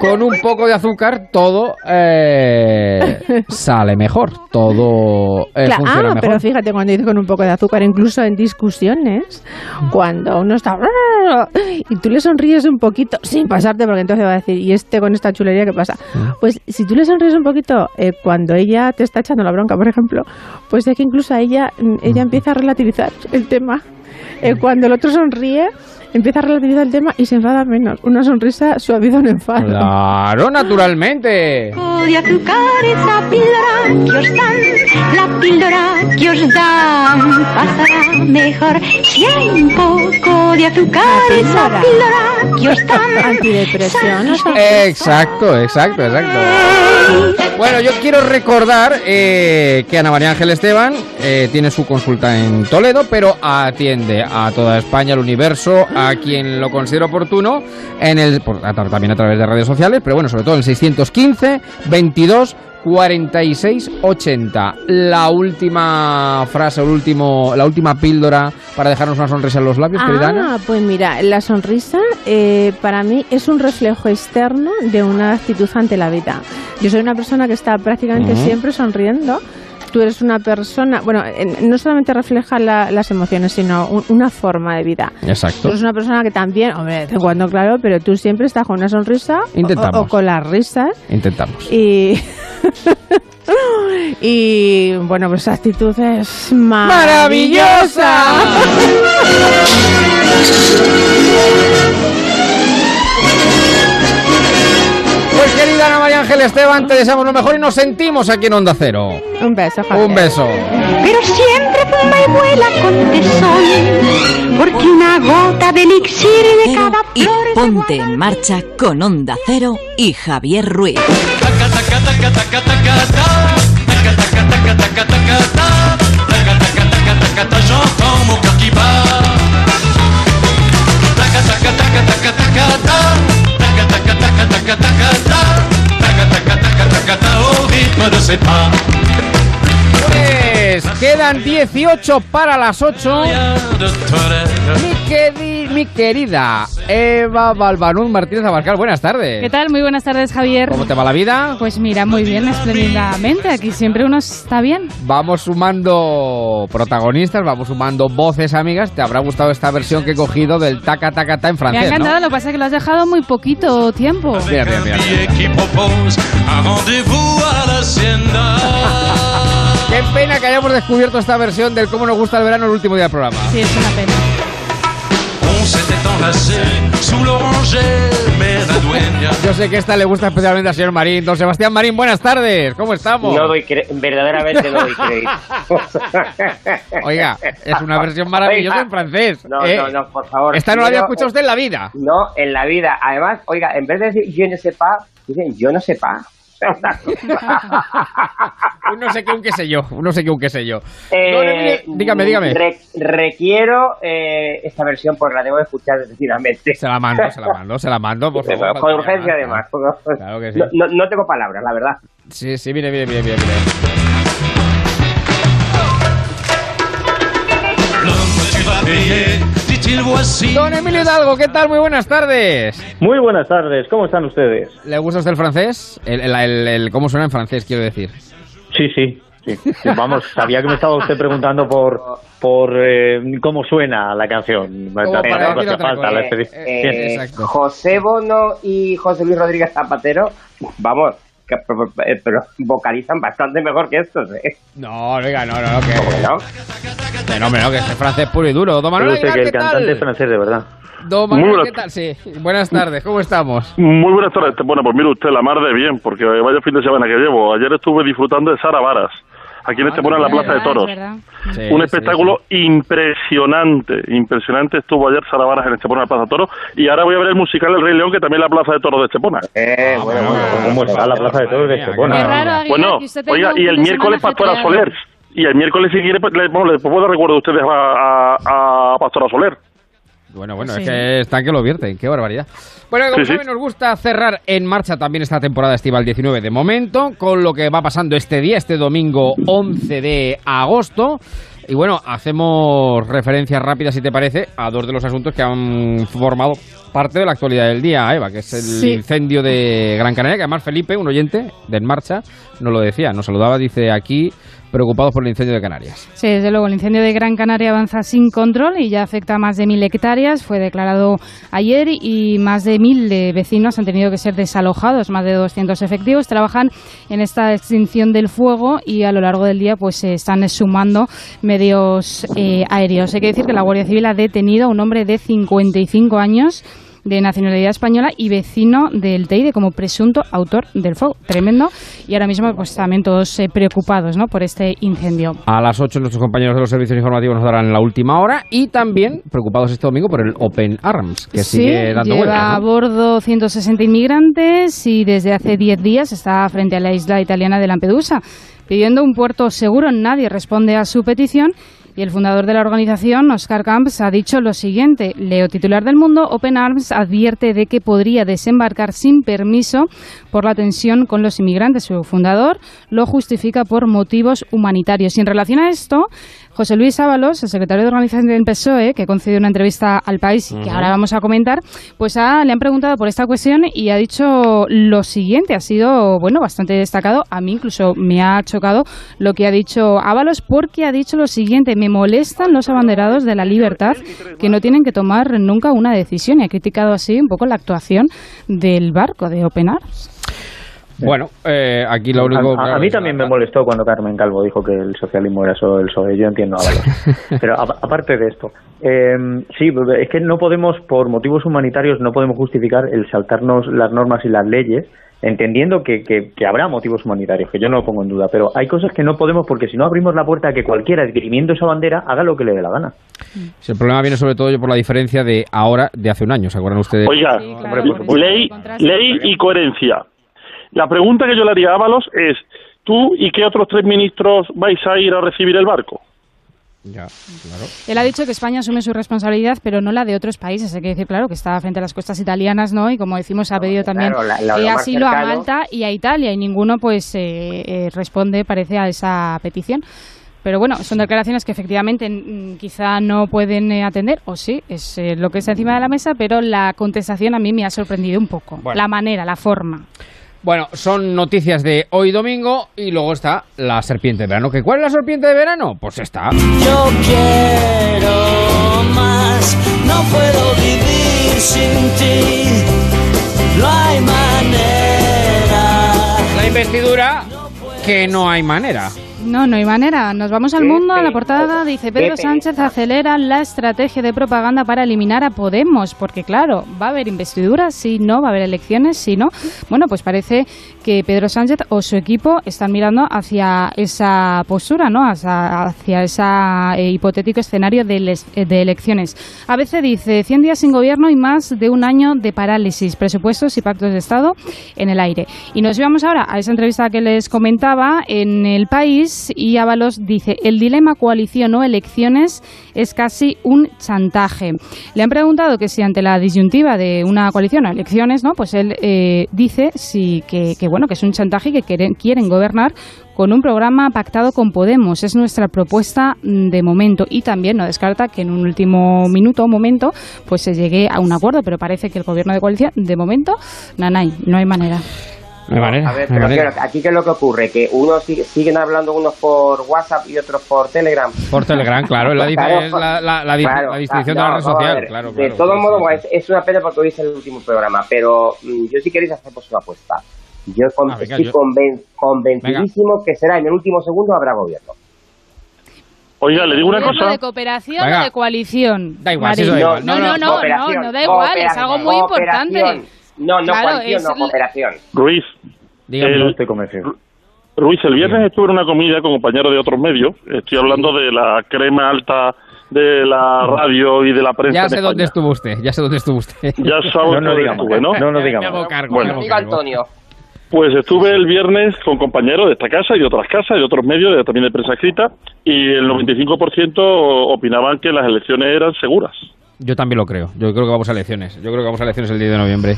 con un poco de azúcar todo eh, sale mejor, todo eh, Claro, funciona ah, mejor. pero fíjate cuando dice con un poco de azúcar, incluso en discusiones, cuando uno está y tú le sonríes un poquito, sin pasarte, porque entonces va a decir, ¿y este con esta chulería qué pasa? Pues si tú le sonríes un poquito eh, cuando ella te está echando la bronca, por ejemplo, pues es que incluso a ella, mm, ella empieza a relativizar el tema. Eh, cuando el otro sonríe, empieza a relativizar el tema y se enfada menos. Una sonrisa suaviza un enfado. Claro, naturalmente. azúcar esa píldora que os dan, la píldora que os dan pasará mejor si hay un poco de azúcar. Esa píldora que os dan. Antidepresión. ¿no? Exacto, exacto, exacto. Bueno, yo quiero recordar eh, que Ana María Ángel Esteban eh, tiene su consulta en Toledo, pero atiende a toda España, al universo, a quien lo considera oportuno, en el, por- a- también a través de redes sociales, pero bueno, sobre todo en el 615 22 46 80. La última frase, el último, la última píldora para dejarnos una sonrisa en los labios, querida Ana. Ah, pues mira, la sonrisa eh, para mí es un reflejo externo de una actitud ante la vida. Yo soy una persona que está prácticamente siempre sonriendo. Tú eres una persona, bueno, en- no solamente refleja la- las emociones, sino un- una forma de vida. Exacto. Tú eres una persona que también, hombre, de vez en cuando, claro, pero tú siempre estás con una sonrisa o- Intentamos. O, o con las risas. Intentamos. Y. y bueno, pues esa actitud es maravillosa. Ángel Esteban, te deseamos lo mejor y nos sentimos aquí en Onda Cero. Un beso, Javier. Un beso. Pero siempre fuma y vuela con tesón, porque una gota de elixir de cada Y ponte en marcha con Onda Cero y Javier Ruiz. Taca, taca, ta, au rythme de ses pas. Pues quedan 18 para las 8. De Toledo. Mi, queri- mi querida Eva Balbanún Martínez Abascal, buenas tardes. ¿Qué tal? Muy buenas tardes, Javier. ¿Cómo te va la vida? Pues mira, muy bien, espléndidamente. Aquí siempre uno está bien. Vamos sumando protagonistas, vamos sumando voces amigas. Te habrá gustado esta versión que he cogido del taca taca ta en Me ha francés, ¿no? encantado, lo que pasa es que lo has dejado muy poquito tiempo. Mira, mira, mira. Qué pena que hayamos descubierto esta versión del cómo nos gusta el verano el último día del programa. Sí, es una pena. On s'était enlacé sous l'oranger, mais la dueña. Yo sé que esta le gusta especialmente al señor Marín. Don Sebastián Marín, buenas tardes. ¿Cómo estamos? No doy cre- verdaderamente no doy crédito. Oiga, es una versión maravillosa Oiga. en francés. No, ¿eh? no, no, por favor. Esta no la había escuchado usted en la vida. No, en la vida. Además, oiga, en vez de decir yo no sepa, dicen yo no sepa. Un no sé qué, un qué sé yo. Un no sé qué, un qué sé yo. Eh, Emilio, dígame, dígame. re- requiero eh, esta versión porque la debo escuchar decididamente. Se la mando, se la mando, se la mando, por favor. Con urgencia, más. además. Claro que sí. no, no- no tengo palabras, la verdad. Sí, sí, mire, mire, mire, mire. mire. Don Emilio Hidalgo, ¿qué tal? Muy buenas tardes. Muy buenas tardes, ¿cómo están ustedes? ¿Le gusta usted el francés? El, el- el- el- ¿Cómo suena en francés, quiero decir? Sí, sí. sí. Sí, Vamos, sabía que me estaba usted preguntando por por eh, cómo suena la canción. para falta la Eh. Eh. José Bono y José Luis Rodríguez Zapatero, vamos, que, pero, vocalizan bastante mejor que estos, ¿eh? No, oiga, no, no, no, que... ¿No? Que no, hombre, no, que este francés puro y duro. Don Manuel Aguilar, que el ¿qué cantante es tal? francés de verdad. Don Manuel, buenas- ¿qué tal? Sí, buenas tardes, ¿cómo estamos? Muy buenas tardes. Bueno, pues mire usted, la mar de bien, porque vaya fin de semana que llevo. Ayer estuve disfrutando de Sara Varas, aquí en Estepona, en la Plaza de Toros. Sí, Un sí, espectáculo impresionante, impresionante estuvo ayer Sara Varas en Estepona, en la Plaza de Toros. Y ahora voy a ver el musical El Rey León, que también es la Plaza de Toros de Estepona. Eh, bueno, bueno. ¿Cómo está la plaza de toros de Estepona? Bueno, oiga, y el miércoles Pastora. Soler. Y el miércoles, si quiere, le, bueno, le puedo recuerdo a ustedes a, a, a Pastora Soler. Bueno, bueno, Sí. es que están que lo vierten, qué barbaridad. Bueno, como Sí, sí. saben, nos gusta cerrar en marcha también esta temporada estival 19 de momento, con lo que va pasando este día, este domingo 11 de agosto. Y bueno, hacemos referencias rápidas, si te parece, a dos de los asuntos que han formado parte de la actualidad del día, Eva, que es el Sí. incendio de Gran Canaria, que además Felipe, un oyente de En Marcha, nos lo decía, nos saludaba, dice aquí, preocupados por el incendio de Canarias. Sí, desde luego, el incendio de Gran Canaria avanza sin control y ya afecta a más de mil hectáreas. Fue declarado ayer y más de mil vecinos han tenido que ser desalojados. Más de 200 efectivos trabajan en esta extinción del fuego y a lo largo del día pues se están sumando medios eh, aéreos. Hay que decir que la Guardia Civil ha detenido a un hombre de 55 años de nacionalidad española y vecino del Teide como presunto autor del fuego. Tremendo. Y ahora mismo, pues también todos eh, preocupados ¿no? por este incendio. A las 8 nuestros compañeros de los servicios informativos nos darán la última hora y también preocupados este domingo por el Open Arms, que sí, sigue dando lleva vueltas. a ¿no? bordo 160 inmigrantes y desde hace 10 días está frente a la isla italiana de Lampedusa. Pidiendo un puerto seguro, nadie responde a su petición y el fundador de la organización, Oscar Camps, ha dicho lo siguiente. Leo titular del Mundo, Open Arms advierte de que podría desembarcar sin permiso por la tensión con los inmigrantes. Su fundador lo justifica por motivos humanitarios. Y en relación a esto, José Luis Ábalos, el secretario de organización del PSOE, que concedió una entrevista al país y que ahora vamos a comentar, pues ha- le han preguntado por esta cuestión y ha dicho lo siguiente. Ha sido, bueno, bastante destacado. A mí incluso me ha chocado lo que ha dicho Ábalos porque ha dicho lo siguiente. Me molestan los abanderados de la libertad que no tienen que tomar nunca una decisión y ha criticado así un poco la actuación del barco de Open Arms. Bueno, eh, aquí lo único... A, a- a mí también me molestó cuando Carmen Calvo dijo que el socialismo era solo el PSOE. Yo entiendo a Ábalos. Pero a- aparte de esto, eh, sí, es que no podemos, por motivos humanitarios, no podemos justificar el saltarnos las normas y las leyes, entendiendo que, que- que habrá motivos humanitarios, que yo no lo pongo en duda. Pero hay cosas que no podemos porque si no abrimos la puerta a que cualquiera, esgrimiendo esa bandera, haga lo que le dé la gana. El problema viene sobre todo por la diferencia de ahora, de hace un año, ¿se acuerdan ustedes? Oiga, ley, ley y coherencia. La pregunta que yo le haría a Ábalos es, ¿tú y qué otros tres ministros vais a ir a recibir el barco? Ya, claro. Él ha dicho que España asume su responsabilidad, pero no la de otros países. Hay que decir, claro, que está frente a las costas italianas, ¿no? Y como decimos, ha pedido también claro, la- la- eh, asilo a Malta y a Italia, y ninguno, pues, eh, eh, responde, parece, a esa petición. Pero bueno, son declaraciones que efectivamente mm, quizá no pueden eh, atender, o sí, es eh, lo que está encima de la mesa, pero la contestación a mí me ha sorprendido un poco. Bueno. La manera, la forma. Bueno, son noticias de hoy domingo y luego está la serpiente de verano. ¿Que ¿Cuál es la serpiente de verano? Pues está. Yo quiero más, no puedo vivir sin ti. No hay manera. La investidura, que no hay manera. No, no hay manera. Nos vamos al mundo. A la portada dice Pedro. Sánchez acelera la estrategia de propaganda para eliminar a Podemos, porque claro, va a haber investidura, si no, va a haber elecciones, si no. Bueno, pues parece que Pedro Sánchez o su equipo están mirando hacia esa postura, ¿no? Hacia, ese hipotético escenario de, les- eh, de elecciones. A veces dice 100 días sin gobierno y más de un año de parálisis, presupuestos y pactos de Estado en el aire. Y nos llevamos ahora a esa entrevista que les comentaba en el país y Ábalos dice, el dilema coalición o elecciones es casi un chantaje. Le han preguntado que si ante la disyuntiva de una coalición o elecciones, ¿no? Pues él eh, dice sí, que, que, bueno, que es un chantaje y que quieren, quieren gobernar con un programa pactado con Podemos. Es nuestra propuesta de momento y también no descarta que en un último minuto o momento pues se llegue a un acuerdo, pero parece que el gobierno de coalición de momento, nanay, no hay manera. No hay manera. A ver, pero manera. claro, aquí qué es lo que ocurre, que unos sigue- siguen hablando unos por WhatsApp y otros por Telegram. Por Telegram, claro, la, dif- Claro, es la, la- la di- claro, la distinción no, de la red social. ver, Claro, de claro, todos modos, sí, bueno, es, es una pena porque hoy es el último programa, pero mm, yo si queréis hacemos una apuesta. Yo con- Ah, venga, estoy yo- conven- convencidísimo que será en el último segundo habrá gobierno. Oiga, le digo una ¿Gobierno cosa. de cooperación Venga. o de coalición? Da igual, Mari? si eso da no, igual. no, No, no, no, no, no, da igual, es algo muy importante. No, no Claro, coalición, es no cooperación. Ruiz. Dígame. el- No estoy convencido. Ruiz, el viernes estuve en una comida con compañeros de otros medios. Estoy hablando de la crema alta de la radio y de la prensa. Ya en sé dónde estuvo usted, ya sé dónde estuvo usted. Ya sabe No dónde digamos, estuve, ¿no? no nos digamos. Me hago cargo, Bueno. me hago Diga cargo. Antonio. Pues estuve el viernes con compañeros de esta casa y de otras casas y otros medios, de- también de prensa escrita, y el 95% opinaban que las elecciones eran seguras. Yo también lo creo. Yo creo que vamos a elecciones. Yo creo que vamos a elecciones el 10 de noviembre.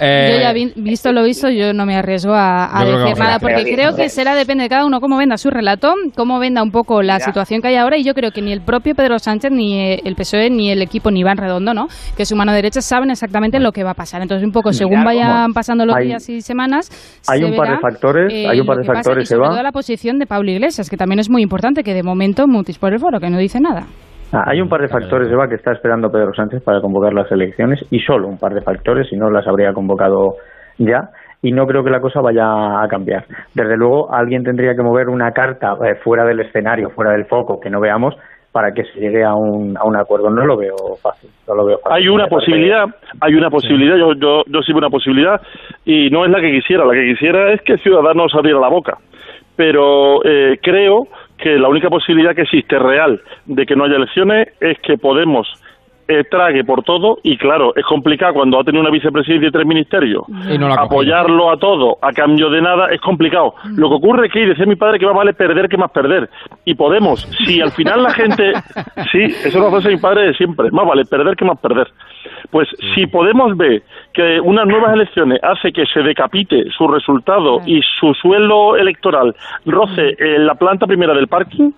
Eh, Yo ya vi- visto lo visto, yo no me arriesgo a, decir nada, porque creo que será depende de cada uno cómo venda su relato, cómo venda un poco la situación que hay ahora, y yo creo que ni el propio Pedro Sánchez, ni eh, el PSOE, ni el equipo, ni Iván Redondo, ¿no? que es su mano derecha, saben exactamente lo que va a pasar. Entonces, un poco, según vayan pasando los Hay- días y semanas, hay se un par de factores, eh, hay un par de que pasa, factores, y sobre Eva. todo la posición de Pablo Iglesias, que también es muy importante, que de momento mutis por el foro, que no dice nada. Ah, hay un par de factores, Eva, que está esperando Pedro Sánchez para convocar las elecciones y solo un par de factores, si no las habría convocado ya. Y no creo que la cosa vaya a cambiar. Desde luego, alguien tendría que mover una carta eh, fuera del escenario, fuera del foco, que no veamos, para que se llegue a un, a un acuerdo. No lo veo fácil. No lo veo fácil. Hay una posibilidad, hay una posibilidad, yo, yo, yo sí veo una posibilidad y no es la que quisiera, la que quisiera es que Ciudadanos abriera la boca, pero eh, creo que la única posibilidad que existe real de que no haya elecciones es que Podemos eh, trague por todo y claro, es complicado cuando ha tenido una vicepresidencia y tres ministerios, Y no apoyarlo a todo a cambio de nada es complicado. Lo que ocurre es que decía mi padre que más vale perder que más perder. Y Podemos, si al final la gente, sí, eso es una frase de mi padre de siempre, más vale perder que más perder. Pues si Podemos ve que unas nuevas elecciones hace que se decapite su resultado y su suelo electoral roce en la planta primera del parking,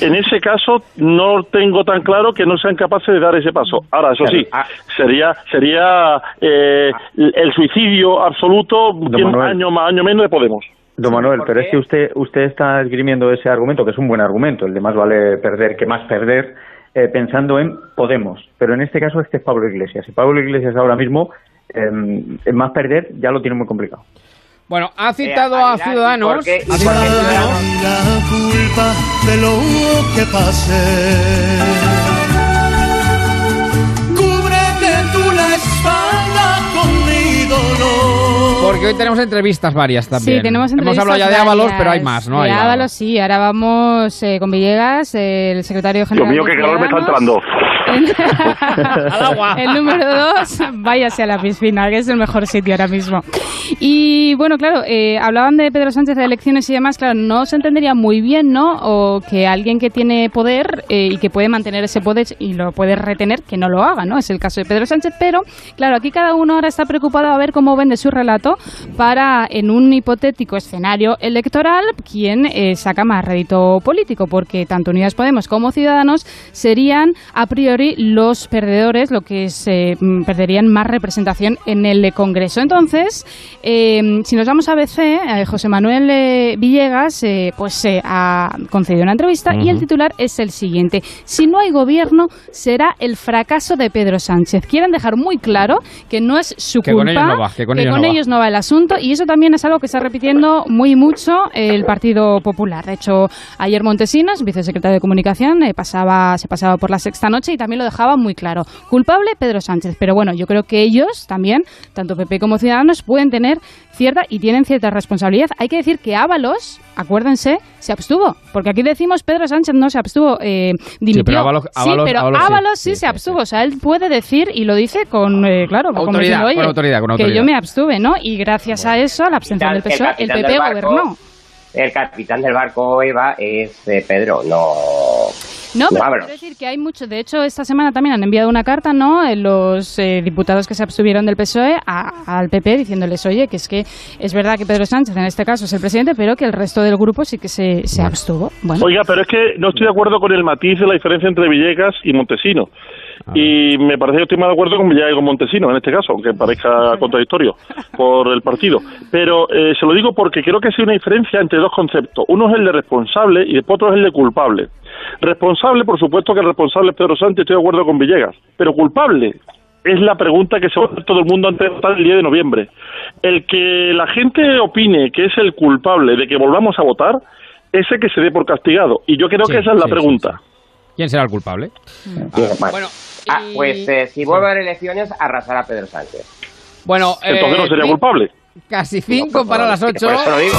en ese caso no tengo tan claro que no sean capaces de dar ese paso. Ahora, eso sí, sería sería eh, el suicidio absoluto Manuel. año más año menos de Podemos. Don Manuel, pero es que usted usted está esgrimiendo ese argumento, que es un buen argumento, el de más vale perder que más perder, eh, pensando en Podemos. Pero en este caso este es Pablo Iglesias. Y Pablo Iglesias ahora mismo, en más perder, ya lo tiene muy complicado. Bueno, ha citado a Ciudadanos. porque- ha citado a Ciudadanos. la culpa de lo que pase. Cúbrete tú la espalda con mi dolor. Porque hoy tenemos entrevistas varias también. Sí, tenemos Hemos entrevistas hablado ya de Ábalos, pero hay más, ¿no? De Ábalos, sí. Ahora vamos eh, con Villegas, eh, el secretario Dios general. mío, de qué calor me está El número dos, váyase a la piscina, que es el mejor sitio ahora mismo. Y bueno, claro, eh, hablaban de Pedro Sánchez de elecciones y demás, claro, no se entendería muy bien, ¿no? O que alguien que tiene poder eh, y que puede mantener ese poder y lo puede retener, que no lo haga, ¿no? Es el caso de Pedro Sánchez, pero claro, aquí cada uno ahora está preocupado a ver cómo vende su relato para, en un hipotético escenario electoral, quién eh, saca más rédito político, porque tanto Unidas Podemos como Ciudadanos serían a priori los perdedores, lo que se mm, perderían más representación en el Congreso. Entonces, eh, si nos vamos a BC, eh, José Manuel eh, Villegas eh, pues eh, ha concedido una entrevista y el titular es el siguiente. Si no hay gobierno, será el fracaso de Pedro Sánchez. Quieren dejar muy claro que no es su Que con culpa, ellos no va, que con ellos no va. ellos no va el asunto y eso también es algo que está repitiendo muy mucho el Partido Popular. De hecho, ayer Montesinos, vicesecretario de Comunicación, pasaba, se pasaba por la sexta noche y también lo dejaba muy claro. Culpable Pedro Sánchez, pero bueno, yo creo que ellos también, tanto PP como Ciudadanos, pueden tener cierta y tienen cierta responsabilidad. Hay que decir que Ábalos, acuérdense, se abstuvo, porque aquí decimos Pedro Sánchez no se abstuvo, eh, dimitió. pero Ábalos- Sí, pero Ábalos sí. Ábalos sí, se abstuvo, o sea, él puede decir y lo dice con, eh, claro, como Autoridad, diciendo, con "Oye, autoridad, con que yo autoridad". me abstuve, ¿no? Y gracias a eso, a la abstención del PSOE, el, PP del barco- gobernó. El capitán del barco Eva es eh, Pedro, no. No, pero quiero decir que hay mucho. De hecho, esta semana también han enviado una carta, ¿no? Eh, Los eh, diputados que se abstuvieron del PSOE a- al PP diciéndoles, oye, que es que es verdad que Pedro Sánchez en este caso es el presidente, pero que el resto del grupo sí que se, se abstuvo. Bueno, Oiga, pero es que no estoy de acuerdo con el matiz de la diferencia entre Villegas y Montesino. Y me parece que estoy más de acuerdo con con Montesino en este caso, aunque parezca contradictorio por el partido. Pero eh, se lo digo porque creo que hay una diferencia entre dos conceptos. Uno es el de responsable y después otro es el de culpable. Responsable, por supuesto que el responsable es Pedro Sánchez, estoy de acuerdo con Villegas. Pero culpable es la pregunta que se va a hacer todo el mundo antes de votar el día de noviembre. El que la gente opine que es el culpable de que volvamos a votar, ese que se dé por castigado. Y yo creo Sí, que esa es la sí, sí, pregunta. ¿Quién será el culpable? bueno, Ah, pues eh, si vuelve a haber elecciones, arrasará Pedro Sánchez. Bueno, Entonces no eh, sería sí, culpable. Casi cinco para las ocho. Por eso lo digo.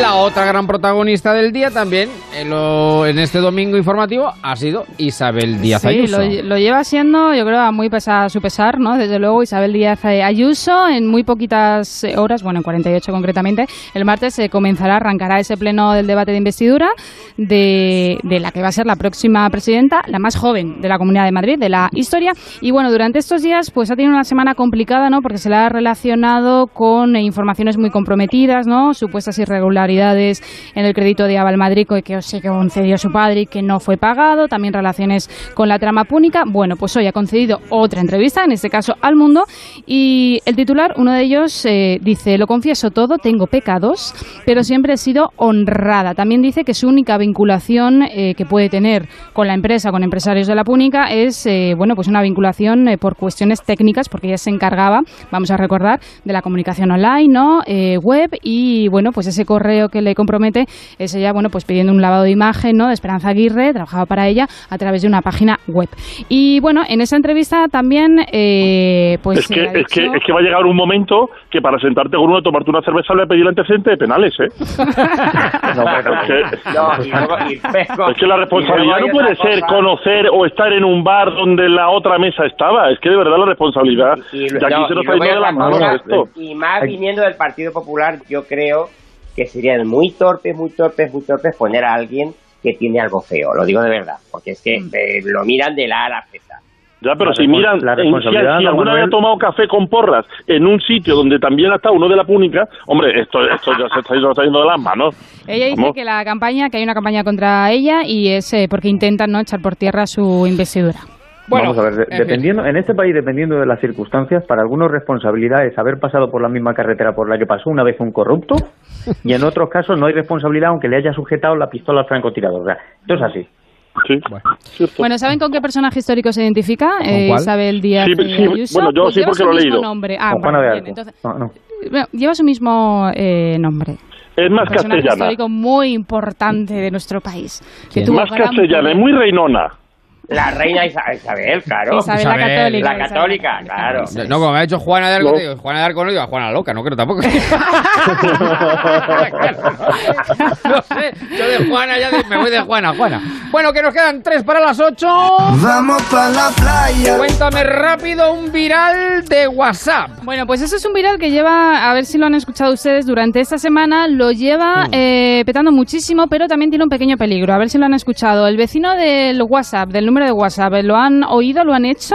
La otra gran protagonista del día también, en, lo- en este domingo informativo, ha sido Isabel Díaz sí, Ayuso. lo, lo lleva siendo, yo creo, a muy pesa- a su pesar, ¿no? Desde luego, Isabel Díaz eh, Ayuso, en muy poquitas eh, horas, bueno, en 48 concretamente, el martes se comenzará, arrancará ese pleno del debate de investidura de, de la que va a ser la próxima presidenta, la más joven de la Comunidad de Madrid, de la historia. Y bueno, durante estos días, pues ha tenido una semana complicada, ¿no? Porque se la ha relacionado con eh, informaciones muy comprometidas, ¿no? Supuestas irregularidades en el crédito de Aval Madrid que que se concedió su padre y que no fue pagado, también relaciones con la trama púnica. Bueno, pues hoy ha concedido otra entrevista, en este caso al mundo, y el titular, uno de ellos, eh, dice, lo confieso todo, tengo pecados, pero siempre he sido honrada. También dice que su única vinculación eh, que puede tener con la empresa, con empresarios de la púnica, es, eh, bueno, pues una vinculación por cuestiones técnicas, porque ella se encargaba, vamos a recordar, de la comunicación online, ¿no? Web, y bueno, pues ese correo que le compromete es ella, bueno, pues pidiendo un lavado de imagen, ¿no? De Esperanza Aguirre, trabajaba para ella a través de una página web. Y bueno, en esa entrevista también, eh, pues es, que, se ha es, que, es que va a llegar un momento que para sentarte con uno, tomarte una cerveza, le a pedir el antecedente de penales, ¿eh? No, pero- Es que- no, y luego- y luego- Es que la responsabilidad no puede ser cosa. conocer o estar en un bar donde la otra mesa estaba. Es que de verdad la responsabilidad. Y, de aquí no, se nos está yendo de las manos esto. Y más viniendo del Partido Popular, yo creo que serían muy torpes, muy torpes, muy torpes poner a alguien que tiene algo feo. Lo digo de verdad, porque es que eh, lo miran de la A a la Z. Ya, pero La si miran, la en- si, alguna vez ha tomado café con porras en un sitio donde también está uno de la púnica, hombre, esto, esto ya se está, yendo- está yendo de las manos. Ella dice que la campaña, que hay una campaña contra ella y es eh, porque intentan no echar por tierra su investidura. Vamos a ver, fin. dependiendo, en este país, dependiendo de las circunstancias, para algunos responsabilidad es haber pasado por la misma carretera por la que pasó una vez un corrupto, y en otros casos no hay responsabilidad aunque le haya sujetado la pistola al francotirador. O sea, esto es así. Bueno, ¿saben con qué personaje histórico se identifica? Eh? Isabel Díaz Sí, sí, Ayuso. bueno, yo Pues sí lleva porque su lo he mismo leído. Nombre. Ah, Con Juana vale, de bien, Arco. entonces, No, no. bueno, lleva su mismo eh, nombre. Es más Un personaje castellana. histórico muy importante de nuestro país. Que tuvo Más castellana, es muy reinona. La reina Isa- Isabel, claro. Isabel la Católica, La católica, claro. No, como me ha dicho Juana de Arco, No. digo, Juana de Arco no digo a Juana Loca, no creo tampoco. no sé, yo de Juana ya de- me voy de Juana, Juana. Bueno, que nos quedan tres para las ocho. Vamos pa' la playa. Cuéntame rápido un viral de WhatsApp. Bueno, pues eso es un viral que lleva, a ver si lo han escuchado ustedes durante esta semana, lo lleva Mm. eh, petando muchísimo, pero también tiene un pequeño peligro. A ver si lo han escuchado. El vecino del WhatsApp, del número de WhatsApp, ¿lo han oído? ¿Lo han hecho?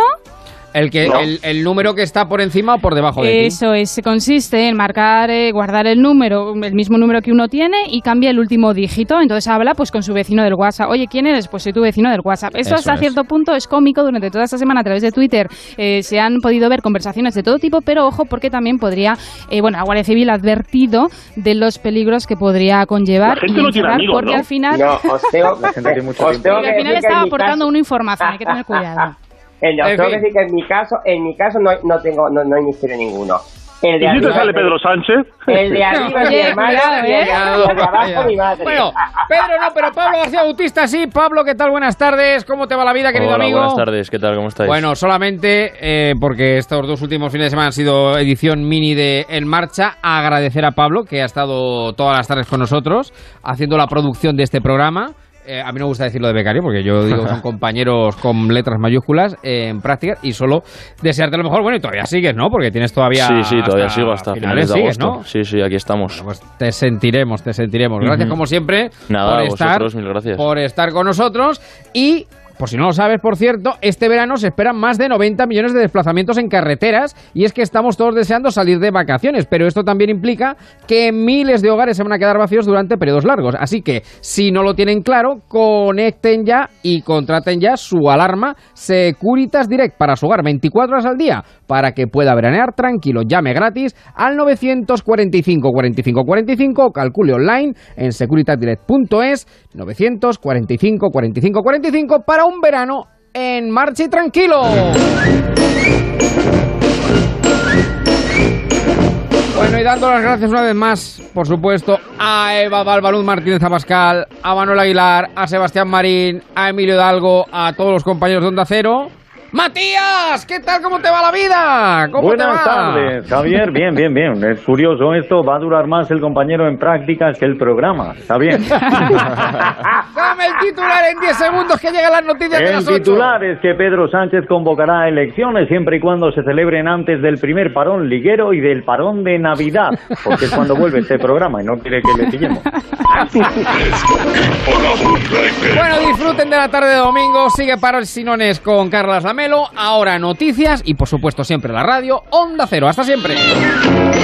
El, que, No. el, el número que está por encima o por debajo de ti. Eso es, consiste en marcar, eh, guardar el número, el mismo número que uno tiene y cambia el último dígito. Entonces habla pues con su vecino del WhatsApp. Oye, ¿quién eres? Pues soy tu vecino del WhatsApp. Esto Eso hasta es. cierto punto es cómico. Durante toda esta semana a través de Twitter eh, se han podido ver conversaciones de todo tipo, pero ojo porque también podría, eh, bueno, la Guardia Civil ha advertido de los peligros que podría conllevar. La gente y no tiene encerrar, amigos, porque ¿no? al final... No, os tengo, La gente tiene mucho os tiempo. tengo porque que al final estaba aportando una información, hay que tener cuidado. No, En tengo que decir que en mi caso, en mi caso no, no tengo, no, no hay misterio ninguno. El de ¿Y si te arriba sale Pedro Sánchez? El de arriba es mi hermano y el de ¿eh? abajo- el de abajo mi madre. Bueno, Pedro no, pero Pablo García Bautista sí. Pablo, ¿qué tal? Buenas tardes. ¿Cómo te va la vida, querido Hola, amigo? buenas tardes, ¿qué tal? ¿Cómo estáis? Bueno, solamente eh, porque estos dos últimos fines de semana han sido edición mini de En Marcha, agradecer a Pablo que ha estado todas las tardes con nosotros haciendo la producción de este programa. Eh, a mí no me gusta decirlo de becario porque yo digo que son compañeros con letras mayúsculas eh, en práctica y solo desearte lo mejor. Bueno, y todavía sigues, ¿no? Porque tienes todavía. sí, sí, todavía sigo hasta finales, finales de sigues, agosto. ¿no? Sí, sí, aquí estamos. Pues te sentiremos, te sentiremos. Gracias, como siempre, Nada, por a estar, vosotros, mil gracias. por estar con nosotros. Y, por si no lo sabes, por cierto, este verano se esperan más de 90 millones de desplazamientos en carreteras. Y es que estamos todos deseando salir de vacaciones. Pero esto también implica que miles de hogares se van a quedar vacíos durante periodos largos. Así que, si no lo tienen claro, conecten ya y contraten ya su alarma Securitas Direct para su hogar 24 horas al día para que pueda veranear tranquilo. Llame gratis al 945 45 45 o calcule online en securitasdirect.es 945 45 45 para un verano en marcha y tranquilo. Bueno, y dando las gracias una vez más, por supuesto, a Eva Balbalud Martínez Abascal, a Manuel Aguilar, a Sebastián Marín, a Emilio Hidalgo, a todos los compañeros de Onda Cero. Matías, ¿qué tal? ¿Cómo te va la vida? ¿Cómo Buenas te va? tardes, Javier. Bien, bien, bien. Es curioso esto. Va a durar más el compañero en prácticas que el programa. Está bien. Dame el titular en 10 segundos que llegan las noticias de El las 8. titular es que Pedro Sánchez convocará a elecciones siempre y cuando se celebren antes del primer parón liguero y del parón de Navidad, porque es cuando vuelve este programa y no quiere que le pillemos. Bueno, disfruten de la tarde de domingo. Sigue para el Sinones con Carlas Ahora noticias y, por supuesto, siempre la radio. Onda Cero. Hasta siempre.